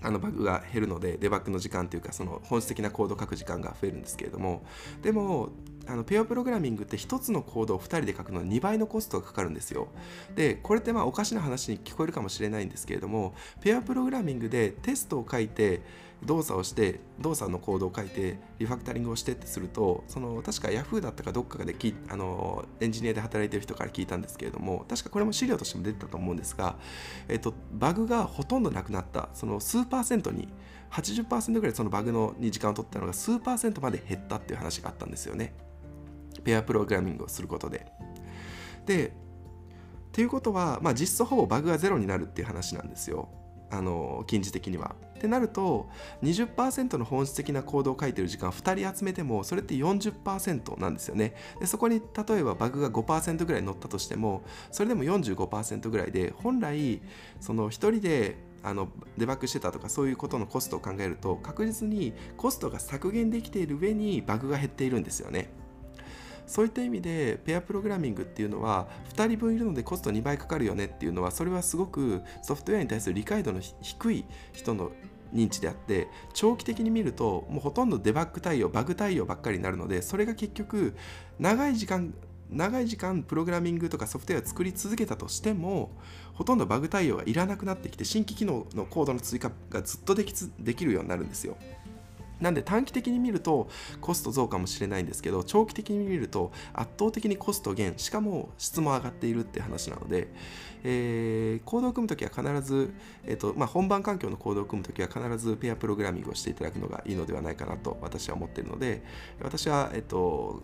あのバグが減るのでデバッグの時間というかその本質的なコードを書く時間が増えるんですけれどもでもあのペアプログラミングって1つのコードを2人で書くのに2倍のコストがかかるんですよ。でこれってまあおかしな話に聞こえるかもしれないんですけれどもペアプログラミングでテストを書いて動作をして動作のコードを書いてリファクタリングをしてってするとその確か Yahoo だったかどっかできあのエンジニアで働いてる人から聞いたんですけれども確かこれも資料としても出てたと思うんですが、えっと、バグがほとんどなくなった。その数パーセントに80%ぐらいそのバグのに時間を取ったのが数パーセントまで減ったっていう話があったんですよね。ペアプログラミングをすることででっていうことは、まあ、実質ほぼバグがゼロになるっていう話なんですよあの近似的には。ってなると20%の本質的なコードを書いてる時間2人集めてもそれって40%なんですよね。でそこに例えばバグが5%ぐらい乗ったとしてもそれでも45%ぐらいで本来その1人であのデバッグしてたとかそういうことのコストを考えると確実にコストが削減できている上にバグが減っているんですよね。そういった意味でペアプログラミングっていうのは2人分いるのでコスト2倍かかるよねっていうのはそれはすごくソフトウェアに対する理解度の低い人の認知であって長期的に見るともうほとんどデバッグ対応バグ対応ばっかりになるのでそれが結局長い時間長い時間プログラミングとかソフトウェアを作り続けたとしてもほとんどバグ対応がいらなくなってきて新規機能のコードの追加がずっとできできるようになるんですよ。なんで短期的に見るとコスト増かもしれないんですけど長期的に見ると圧倒的にコスト減しかも質も上がっているって話なので、えー、コードを組むときは必ず、えーとまあ、本番環境のコードを組むときは必ずペアプログラミングをしていただくのがいいのではないかなと私は思っているので私は、えーと、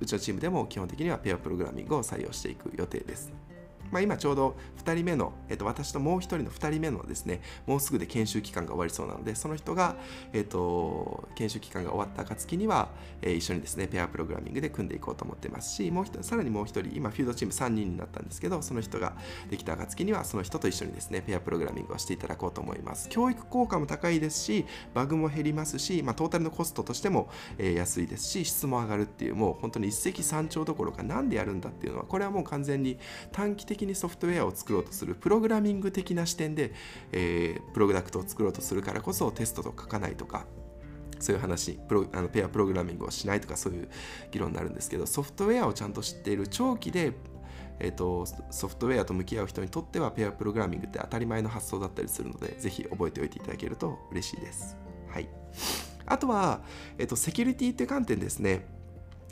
うちのチームでも基本的にはペアプログラミングを採用していく予定です。まあ、今ちょうど2人目の、えっと、私ともう1人の2人目のですねもうすぐで研修期間が終わりそうなのでその人が、えっと、研修期間が終わった暁には、えー、一緒にですねペアプログラミングで組んでいこうと思ってますしもう1さらにもう1人今フィードチーム3人になったんですけどその人ができた暁にはその人と一緒にですねペアプログラミングをしていただこうと思います。教育効果も高いですしバグも減りますし、まあ、トータルのコストとしても、えー、安いですし質も上がるっていうもう本当に一石三鳥どころか何でやるんだっていうのはこれはもう完全に短期的にソフトウェアを作ろうとするプログラミング的な視点で、えー、プログダクトを作ろうとするからこそテストと書かないとかそういう話プロあのペアプログラミングをしないとかそういう議論になるんですけどソフトウェアをちゃんと知っている長期でえーと、ソフトウェアと向き合う人にとってはペアプログラミングって当たり前の発想だったりするのでぜひ覚えておいていただけると嬉しいです。はい、あとは、えーと、セキュリティっていう観点ですね。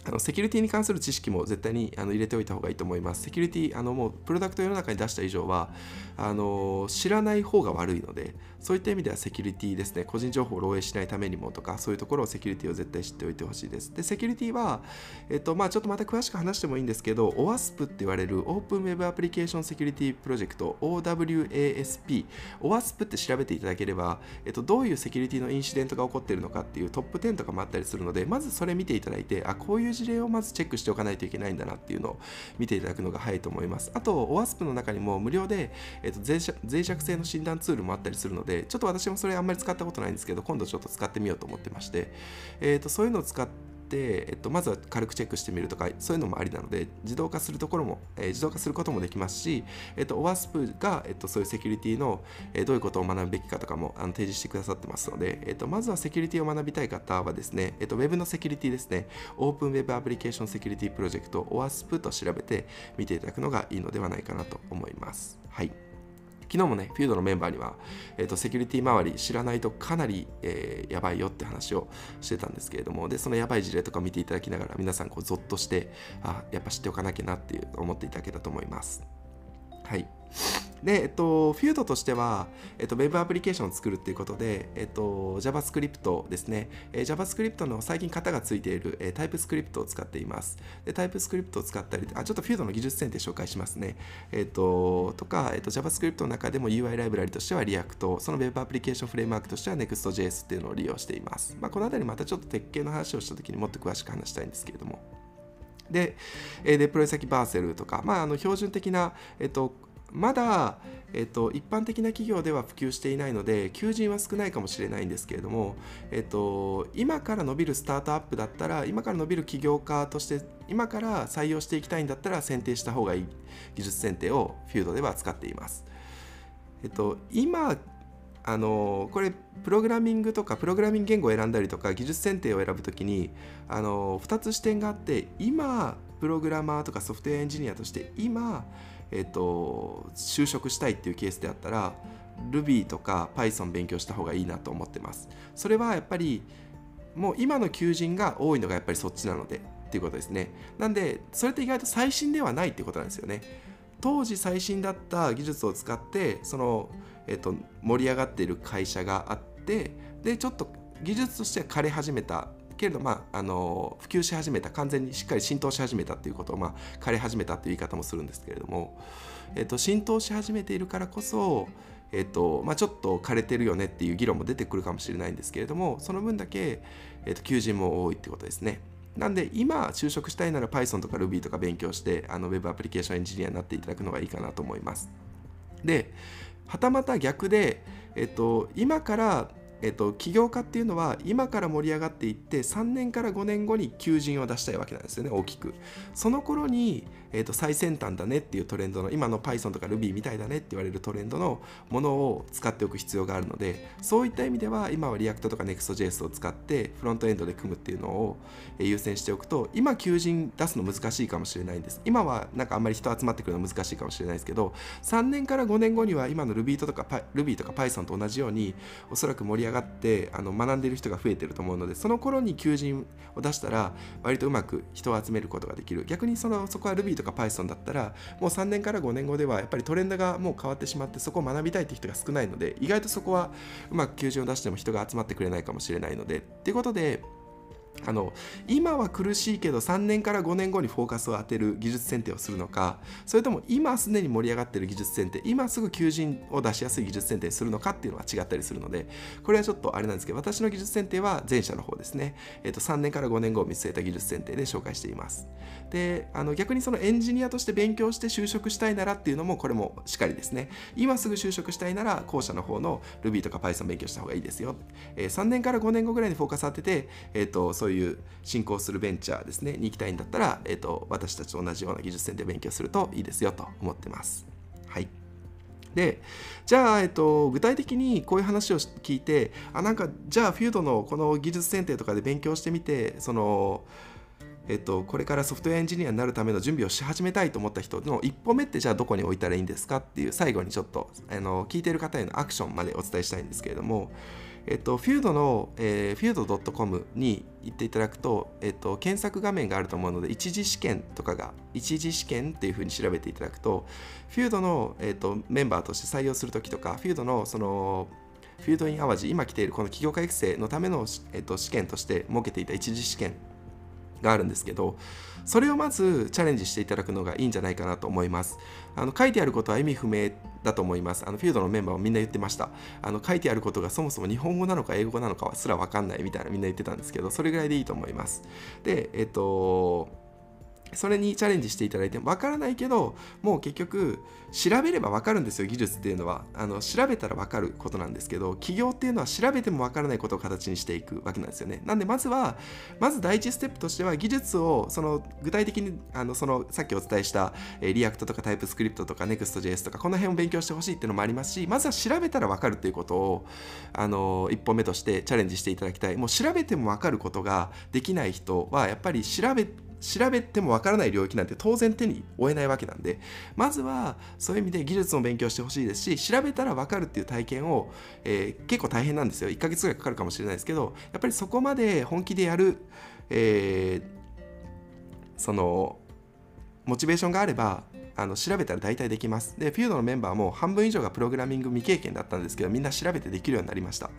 あのセキュリティに関する知識も絶対にあの入れておいた方がいいと思います。セキュリティ、あのもうプロダクト世の中に出した以上はあの知らない方が悪いので、そういった意味ではセキュリティですね、個人情報を漏洩しないためにもとか、そういうところをセキュリティを絶対知っておいてほしいです。で、セキュリティは、えっとまあ、ちょっとまた詳しく話してもいいんですけど、OWASP って言われるオープンウェブアプリケーションセキュリティプロジェクト、OWASP、OWASP って調べていただければ、えっと、どういうセキュリティのインシデントが起こっているのかっていうトップ10とかもあったりするので、まずそれ見ていただいて、あ、こういう事例をまずチェックしておかないといけないんだなっていうのを見ていただくのが早いと思います。あと、OWASP の中にも無料で、えっと、脆弱性の診断ツールもあったりするので、ちょっと私もそれあんまり使ったことないんですけど、今度ちょっと使ってみようと思ってまして、えーと、そういうのを使って、えっと、まずは軽くチェックしてみるとかそういうのもありなので自動化するところも、えー、自動化することもできますし、えっと、OWASP が、えっと、そういうセキュリティの、えー、どういうことを学ぶべきかとかもあの提示してくださってますので、えっと、まずはセキュリティを学びたい方はですね、えっと、Web のセキュリティですね。Open Web Application Security Project OWASP と調べて見ていただくのがいいのではないかなと思います。はい。昨日もね、フィードのメンバーには、えーと、セキュリティ周り知らないとかなり、えー、やばいよって話をしてたんですけれども、で、そのやばい事例とか見ていただきながら、皆さんこうゾッとして、あ、やっぱ知っておかなきゃなっていう思っていただけたと思います。はい。で、えっと、フュードとしては、えっと、Web アプリケーションを作るっていうことで、えっと、JavaScript ですね、えー、JavaScript の最近型がついている、えー、TypeScript を使っています。で、TypeScript を使ったり、あ、ちょっとフュードの技術選定紹介しますね。えっと、とか、えっと、JavaScript の中でも UI ライブラリとしては React、その Web アプリケーションフレームワークとしては Next.js っていうのを利用しています。まあ、このあたりまたちょっと鉄系の話をしたときにもっと詳しく話したいんですけれども。で、えデプロイ先バーセルとか、まあ、あの標準的な、えっと、まだ、えっと、一般的な企業では普及していないので求人は少ないかもしれないんですけれども、えっと、今から伸びるスタートアップだったら今から伸びる起業家として今から採用していきたいんだったら選定した方がいい技術選定をフィードでは使っています。えっと、今あのこれプログラミングとかプログラミング言語を選んだりとか技術選定を選ぶときにあの2つ視点があって今プログラマーとかソフトウェアエンジニアとして今えーと、就職したいっていうケースであったら Ruby とか Python 勉強した方がいいなと思ってます。それはやっぱりもう今の求人が多いのがやっぱりそっちなのでっていうことですね。なんでそれって意外と最新ではないってことなんですよね。当時最新だった技術を使ってその、えーと盛り上がっている会社があってでちょっと技術としては枯れ始めたけれど、まあ、あの普及し始めた完全にしっかり浸透し始めたということを、まあ、枯れ始めたという言い方もするんですけれども、えっと、浸透し始めているからこそ、えっとまあ、ちょっと枯れてるよねっていう議論も出てくるかもしれないんですけれどもその分だけ、えっと、求人も多いってことですね。なんで今就職したいなら Python とか Ruby とか勉強してあの Web アプリケーションエンジニアになっていただくのがいいかなと思います。ではたまた逆で、えっと、今からえっと、起業家っていうのは今から盛り上がっていって3年から5年後に求人を出したいわけなんですよね大きく。その頃にえー、と最先端だねっていうトレンドの今の Python とか Ruby みたいだねって言われるトレンドのものを使っておく必要があるのでそういった意味では今は React とか Next.js を使ってフロントエンドで組むっていうのを優先しておくと今求人出すの難しいかもしれないんです。今はなんかあんまり人集まってくるの難しいかもしれないですけど3年から5年後には今の Ruby とか Ruby とか Python と同じようにおそらく盛り上がってあの学んでる人が増えてると思うのでその頃に求人を出したら割とうまく人を集めることができる。逆にそのそこは Ruby とか Python だったらもう3年から5年後ではやっぱりトレンドがもう変わってしまってそこを学びたいって人が少ないので意外とそこはうまく求人を出しても人が集まってくれないかもしれないのでっていうことであの今は苦しいけど3年から5年後にフォーカスを当てる技術選定をするのかそれとも今すでに盛り上がってる技術選定今すぐ求人を出しやすい技術選定するのかっていうのは違ったりするのでこれはちょっとあれなんですけど私の技術選定は前者の方ですね、えー、と3年から5年後を見据えた技術選定で紹介しています。であの逆にそのエンジニアとして勉強して就職したいならっていうのもこれもしっかりですね。今すぐ就職したいなら後者の方の Ruby とか Python 勉強した方がいいですよ、えー、3年から5年後ぐらいにフォーカス当てて、えー、とそういう進行するベンチャーですねに行きたいんだったら、えーと、私たちと同じような技術線で勉強するといいですよと思ってます。はいでじゃあ、えっと、具体的にこういう話を聞いてあなんかじゃあフィードのこの技術選定とかで勉強してみてそのえっと、これからソフトウェアエンジニアになるための準備をし始めたいと思った人の一歩目ってじゃあどこに置いたらいいんですかっていう最後にちょっとあの聞いてる方へのアクションまでお伝えしたいんですけれども、えっと、フィードの、えー、フィード .com に行っていただくと、えっと、検索画面があると思うので、一次試験とかが、一次試験っていうふうに調べていただくと、フィードの、えっと、メンバーとして採用するときとか、フィードのその、フィードインアワジ、今来ているこの起業家育成のための、えっと、試験として設けていた一次試験があるんですけど、それをまずチャレンジしていただくのがいいんじゃないかなと思います。あの書いてあることは意味不明だと思います。あのフィールドのメンバーもみんな言ってました。あの書いてあることがそもそも日本語なのか英語なのかはすら分かんないみたいなみんな言ってたんですけど、それぐらいでいいと思います。で、えっと、それにチャレンジしていただいてわからないけどもう結局調べればわかるんですよ技術っていうのは。あの調べたらわかることなんですけど企業っていうのは調べてもわからないことを形にしていくわけなんですよね。なんでまずはまず第一ステップとしては技術をその具体的にあのそのさっきお伝えしたえ React とか TypeScript とか Next.js とかこの辺を勉強してほしいっていうのもありますしまずは調べたらわかるっていうことをあの一歩目としてチャレンジしていただきたい。もう調べてもわかることができない人はやっぱり調べて調べてもわからない領域なんて当然手に負えないわけなんでまずはそういう意味で技術も勉強してほしいですし調べたらわかるっていう体験を、えー、結構大変なんですよ1ヶ月ぐらいかかるかもしれないですけどやっぱりそこまで本気でやる、えー、そのモチベーションがあればあの調べたら大体できます。で、フィードのメンバーも半分以上がプログラミング未経験だったんですけど、みんな調べてできるようになりました。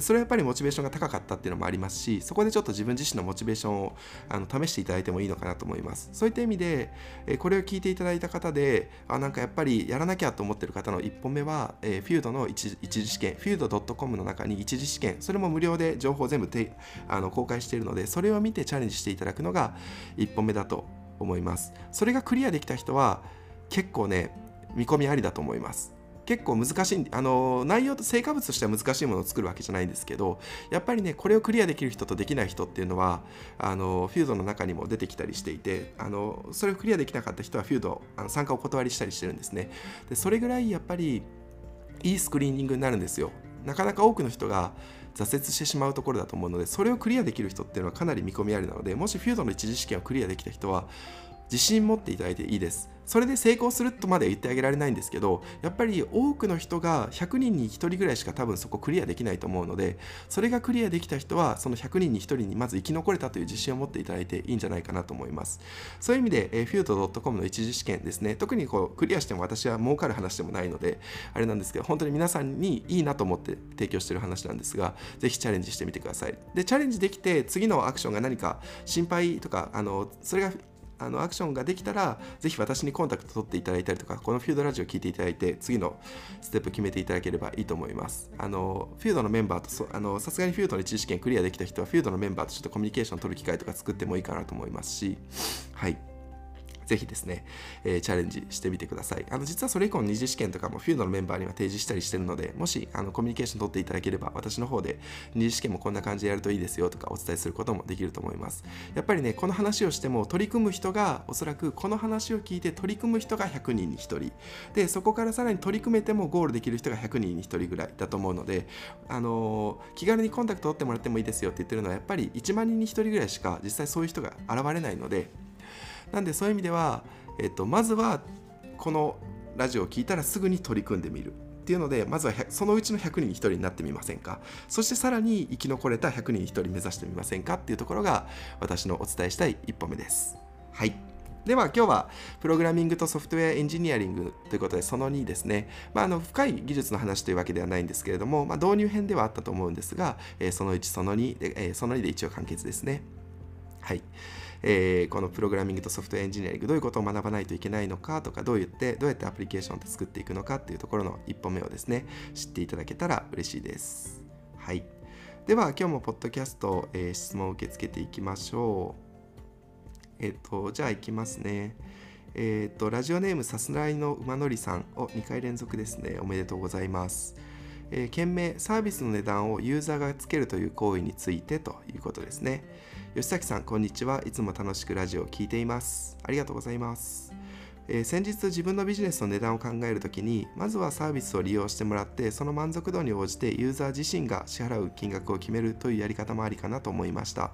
それはやっぱりモチベーションが高かったっていうのもありますしそこでちょっと自分自身のモチベーションをあの試していただいてもいいのかなと思います。そういった意味で、えこれを聞いていただいた方であなんかやっぱりやらなきゃと思ってる方の1本目は、えー、フィードの一次試験フィード .com の中に一次試験それも無料で情報全部てあの公開しているのでそれを見てチャレンジしていただくのが1本目だと思います。それがクリアできた人は結構ね見込みありだと思います。結構難しいあの内容と成果物としては難しいものを作るわけじゃないんですけどやっぱりねこれをクリアできる人とできない人っていうのはあのフィードの中にも出てきたりしていてあのそれをクリアできなかった人はフィードあの参加をお断りしたりしてるんですね。でそれぐらいやっぱりいいスクリーニングになるんですよ。なかなか多くの人が挫折してしまうところだと思うのでそれをクリアできる人っていうのはかなり見込みありなのでもしフィードの一次試験をクリアできた人は自信持っていただいていいです。それで成功するとまで言ってあげられないんですけどやっぱり多くの人が100人に1人ぐらいしか多分そこクリアできないと思うのでそれがクリアできた人はその100人に1人にまず生き残れたという自信を持っていただいていいんじゃないかなと思います。そういう意味で、えー、フュート .com の一次試験ですね。特にこうクリアしても私は儲かる話でもないのであれなんですけど本当に皆さんにいいなと思って提供している話なんですがぜひチャレンジしてみてください。でチャレンジできて次のアクションが何か心配とかあのそれがあのアクションができたら、ぜひ私にコンタクト取っていただいたりとか、このフュードラジオを聞いていただいて、次のステップ決めていただければいいと思います。あのフュードのメンバーと、さすがにフュードの一次試験クリアできた人は、フュードのメンバーとちょっとコミュニケーション取る機会とか作ってもいいかなと思いますし、はい。ぜひですね、えー、チャレンジしてみてください。あの実はそれ以降の二次試験とかもフィードのメンバーには提示したりしてるので、もしあのコミュニケーション取っていただければ、私の方で二次試験もこんな感じでやるといいですよとかお伝えすることもできると思います。やっぱりね、この話をしても取り組む人が、おそらくこの話を聞いて取り組む人が100人に1人。で、そこからさらに取り組めてもゴールできる人が100人に1人ぐらいだと思うので、あのー、気軽にコンタクト取ってもらってもいいですよって言ってるのは、やっぱり1万人に1人ぐらいしか実際そういう人が現れないので、なんでそういう意味では、えっと、まずはこのラジオを聞いたらすぐに取り組んでみるっていうのでまずはそのうちの100人に1人になってみませんか。そしてさらに生き残れた100人に1人目指してみませんかっていうところが私のお伝えしたい一歩目です。はい。では今日はプログラミングとソフトウェアエンジニアリングということでその2ですね、まあ、あの深い技術の話というわけではないんですけれども、まあ、導入編ではあったと思うんですが、え、その1その2で、え、その2で一応完結ですね。はい、えー、このプログラミングとソフトエンジニアリングどういうことを学ばないといけないのかとかどうやってどうやってアプリケーションを作っていくのかっていうところの一歩目をですね知っていただけたら嬉しいですはいでは今日もポッドキャスト、えー、質問を受け付けていきましょうえっ、ー、と、じゃあ行きますね。えっ、ー、と、ラジオネームさすらいの馬乗りさんを2回連続ですね。おめでとうございます。えー、件名、サービスの値段をユーザーがつけるという行為についてということですね。吉崎さん、こんにちは。いつも楽しくラジオを聴いています。ありがとうございます。えー、先日自分のビジネスの値段を考えるときにまずはサービスを利用してもらってその満足度に応じてユーザー自身が支払う金額を決めるというやり方もありかなと思いました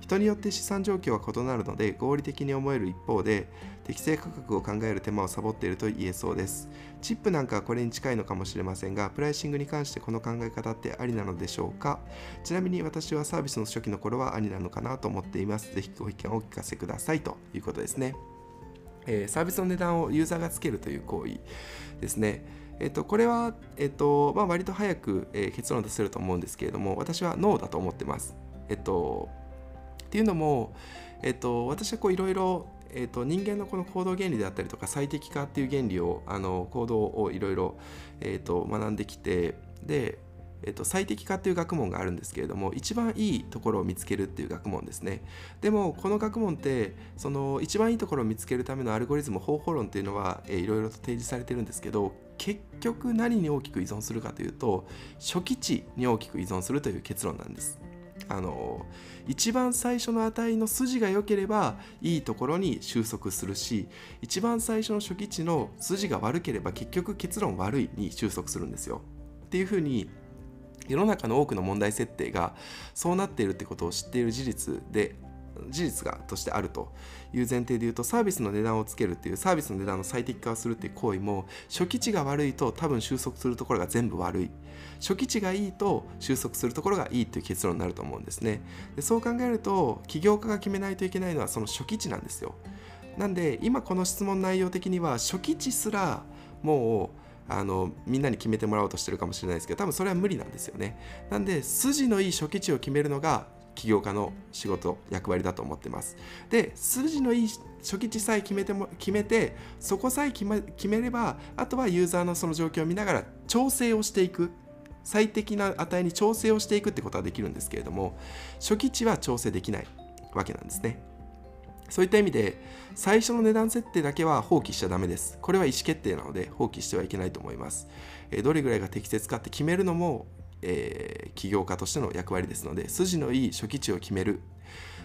人によって資産状況は異なるので合理的に思える一方で適正価格を考える手間をサボっていると言えそうですチップなんかはこれに近いのかもしれませんがプライシングに関してこの考え方ってありなのでしょうか？ちなみに私はサービスの初期の頃はありなのかなと思っていますぜひご意見をお聞かせくださいということですねえー、サービスの値段をユーザーがつけるという行為ですね。えっと、これは、えっとまあ、割と早く、えー、結論出せると思うんですけれども私はノーだと思ってます。えっとっていうのも、えっと、私はこういろいろえーと、人間のこの行動原理であったりとか最適化っていう原理をあの行動をいろいろ学んできてで、えーと、最適化っていう学問があるんですけれども一番いいところを見つけるっていう学問ですねでもこの学問ってその一番いいところを見つけるためのアルゴリズム方法論っていうのは、いろいろと提示されてるんですけど結局何に大きく依存するかというと初期値に大きく依存するという結論なんです。あの一番最初の値の筋が良ければいいところに収束するし一番最初の初期値の筋が悪ければ結局結論悪いに収束するんですよ。っていうふうに世の中の多くの問題設定がそうなっているってことを知っている事実で事実がとしてあるという前提で言うとサービスの値段をつけるっていうサービスの値段の最適化をするっていう行為も初期値が悪いと多分収束するところが全部悪い。初期値がいいと収束するところがいいという結論になると思うんですね。でそう考えると起業家が決めないといけないのはその初期値なんですよ。なんで今この質問内容的には初期値すらもうあのみんなに決めてもらおうとしてるかもしれないですけど多分それは無理なんですよね。なんで筋のいい初期値を決めるのが起業家の仕事役割だと思ってます。で筋のいい初期値さえ決めても決めてそこさえ決め決めればあとはユーザーのその状況を見ながら調整をしていく。最適な値に調整をしていくってことはできるんですけれども初期値は調整できないわけなんですね。そういった意味で最初の値段設定だけは放棄しちゃダメです。これは意思決定なので放棄してはいけないと思います。どれぐらいが適切かって決めるのもえー、起業家としての役割ですので筋のいい初期値を決める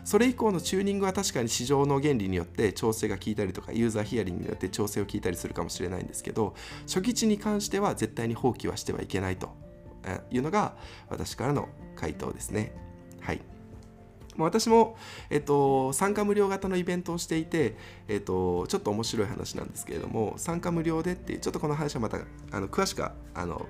それ以降のチューニングは確かに市場の原理によって調整が効いたりとかユーザーヒアリングによって調整を効いたりするかもしれないんですけど初期値に関しては絶対に放棄はしてはいけないというのが私からの回答ですね。はい私も、えっと、参加無料型のイベントをしていて、えっと、ちょっと面白い話なんですけれども参加無料でっていうちょっとこの話はまたあの詳しくはあの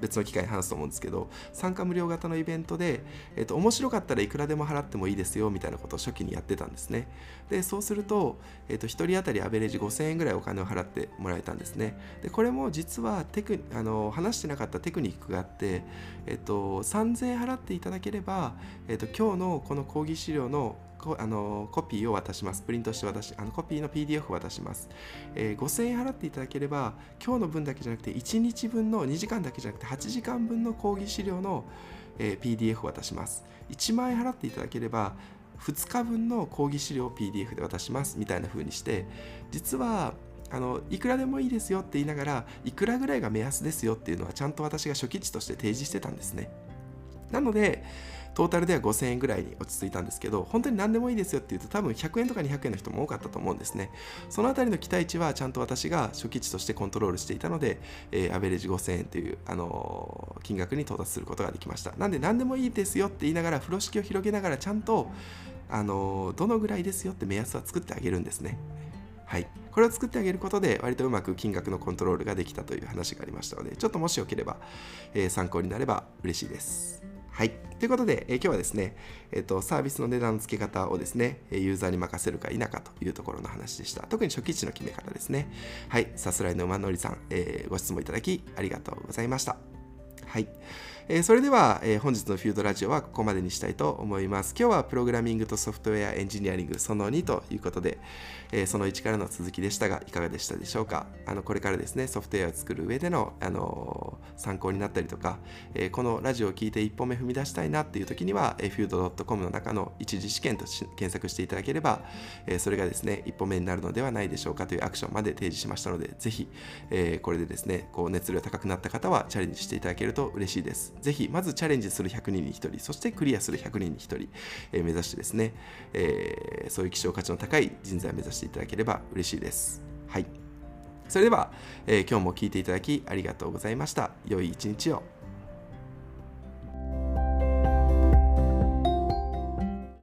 別の機会に話すと思うんですけど参加無料型のイベントで、えっと、面白かったらいくらでも払ってもいいですよみたいなことを初期にやってたんですね。でそうすると、えっと、1人当たりアベレージ5000円ぐらいお金を払ってもらえたんですね。でこれも実はテクあの話してなかったテクニックがあって、えっと、3000円払っていただければ、えっと、今日のこの講義資料のあのコピーを渡します。プリントして渡し、あのコピーの PDF を渡します、えー、5000円払っていただければ、今日の分だけじゃなくて、1日分の2時間だけじゃなくて、8時間分の講義資料の、えー、PDF を渡します。1万円払っていただければ、2日分の講義資料を PDF で渡しますみたいな風にして、実はあのいくらでもいいですよって言いながらいくらぐらいが目安ですよっていうのはちゃんと私が初期値として提示してたんですねなのでトータルでは5000円ぐらいに落ち着いたんですけど本当に何でもいいですよって言うと多分100円とか200円の人も多かったと思うんですね。そのあたりの期待値はちゃんと私が初期値としてコントロールしていたので、えー、アベレージ5000円という、あのー、金額に到達することができました。なんで何でもいいですよって言いながら風呂敷を広げながらちゃんと、あのー、どのぐらいですよって目安は作ってあげるんですね。はい、これを作ってあげることで割とうまく金額のコントロールができたという話がありましたのでちょっともしよければ、えー、参考になれば嬉しいです。はい。ということで、えー、今日はですね、えーと、サービスの値段の付け方をですね、ユーザーに任せるか否かというところの話でした。特に初期値の決め方ですね。はい。さすらいの馬乗りさん、えー、ご質問いただきありがとうございました。はい。えそれでは、え本日のフィールドラジオはここまでにしたいと思います。今日はプログラミングとソフトウェアエンジニアリングその2ということで、えその1からの続きでしたが、いかがでしたでしょうか？あのこれからですね、ソフトウェアを作る上での、あの参考になったりとか、えこのラジオを聞いて一歩目踏み出したいなっていう時には、えフィールド .com の中の一次試験と検索していただければ、えそれがですね、一歩目になるのではないでしょうかというアクションまで提示しましたので、ぜひ、えこれでですね、こう熱量高くなった方はチャレンジしていただけると嬉しいです。ぜひ、まずチャレンジする100人に1人、そしてクリアする100人に1人、えー、目指してですね、えー、そういう希少価値の高い人材を目指していただければ嬉しいです。はい。それでは、えー、今日も聞いていただきありがとうございました。良い一日を。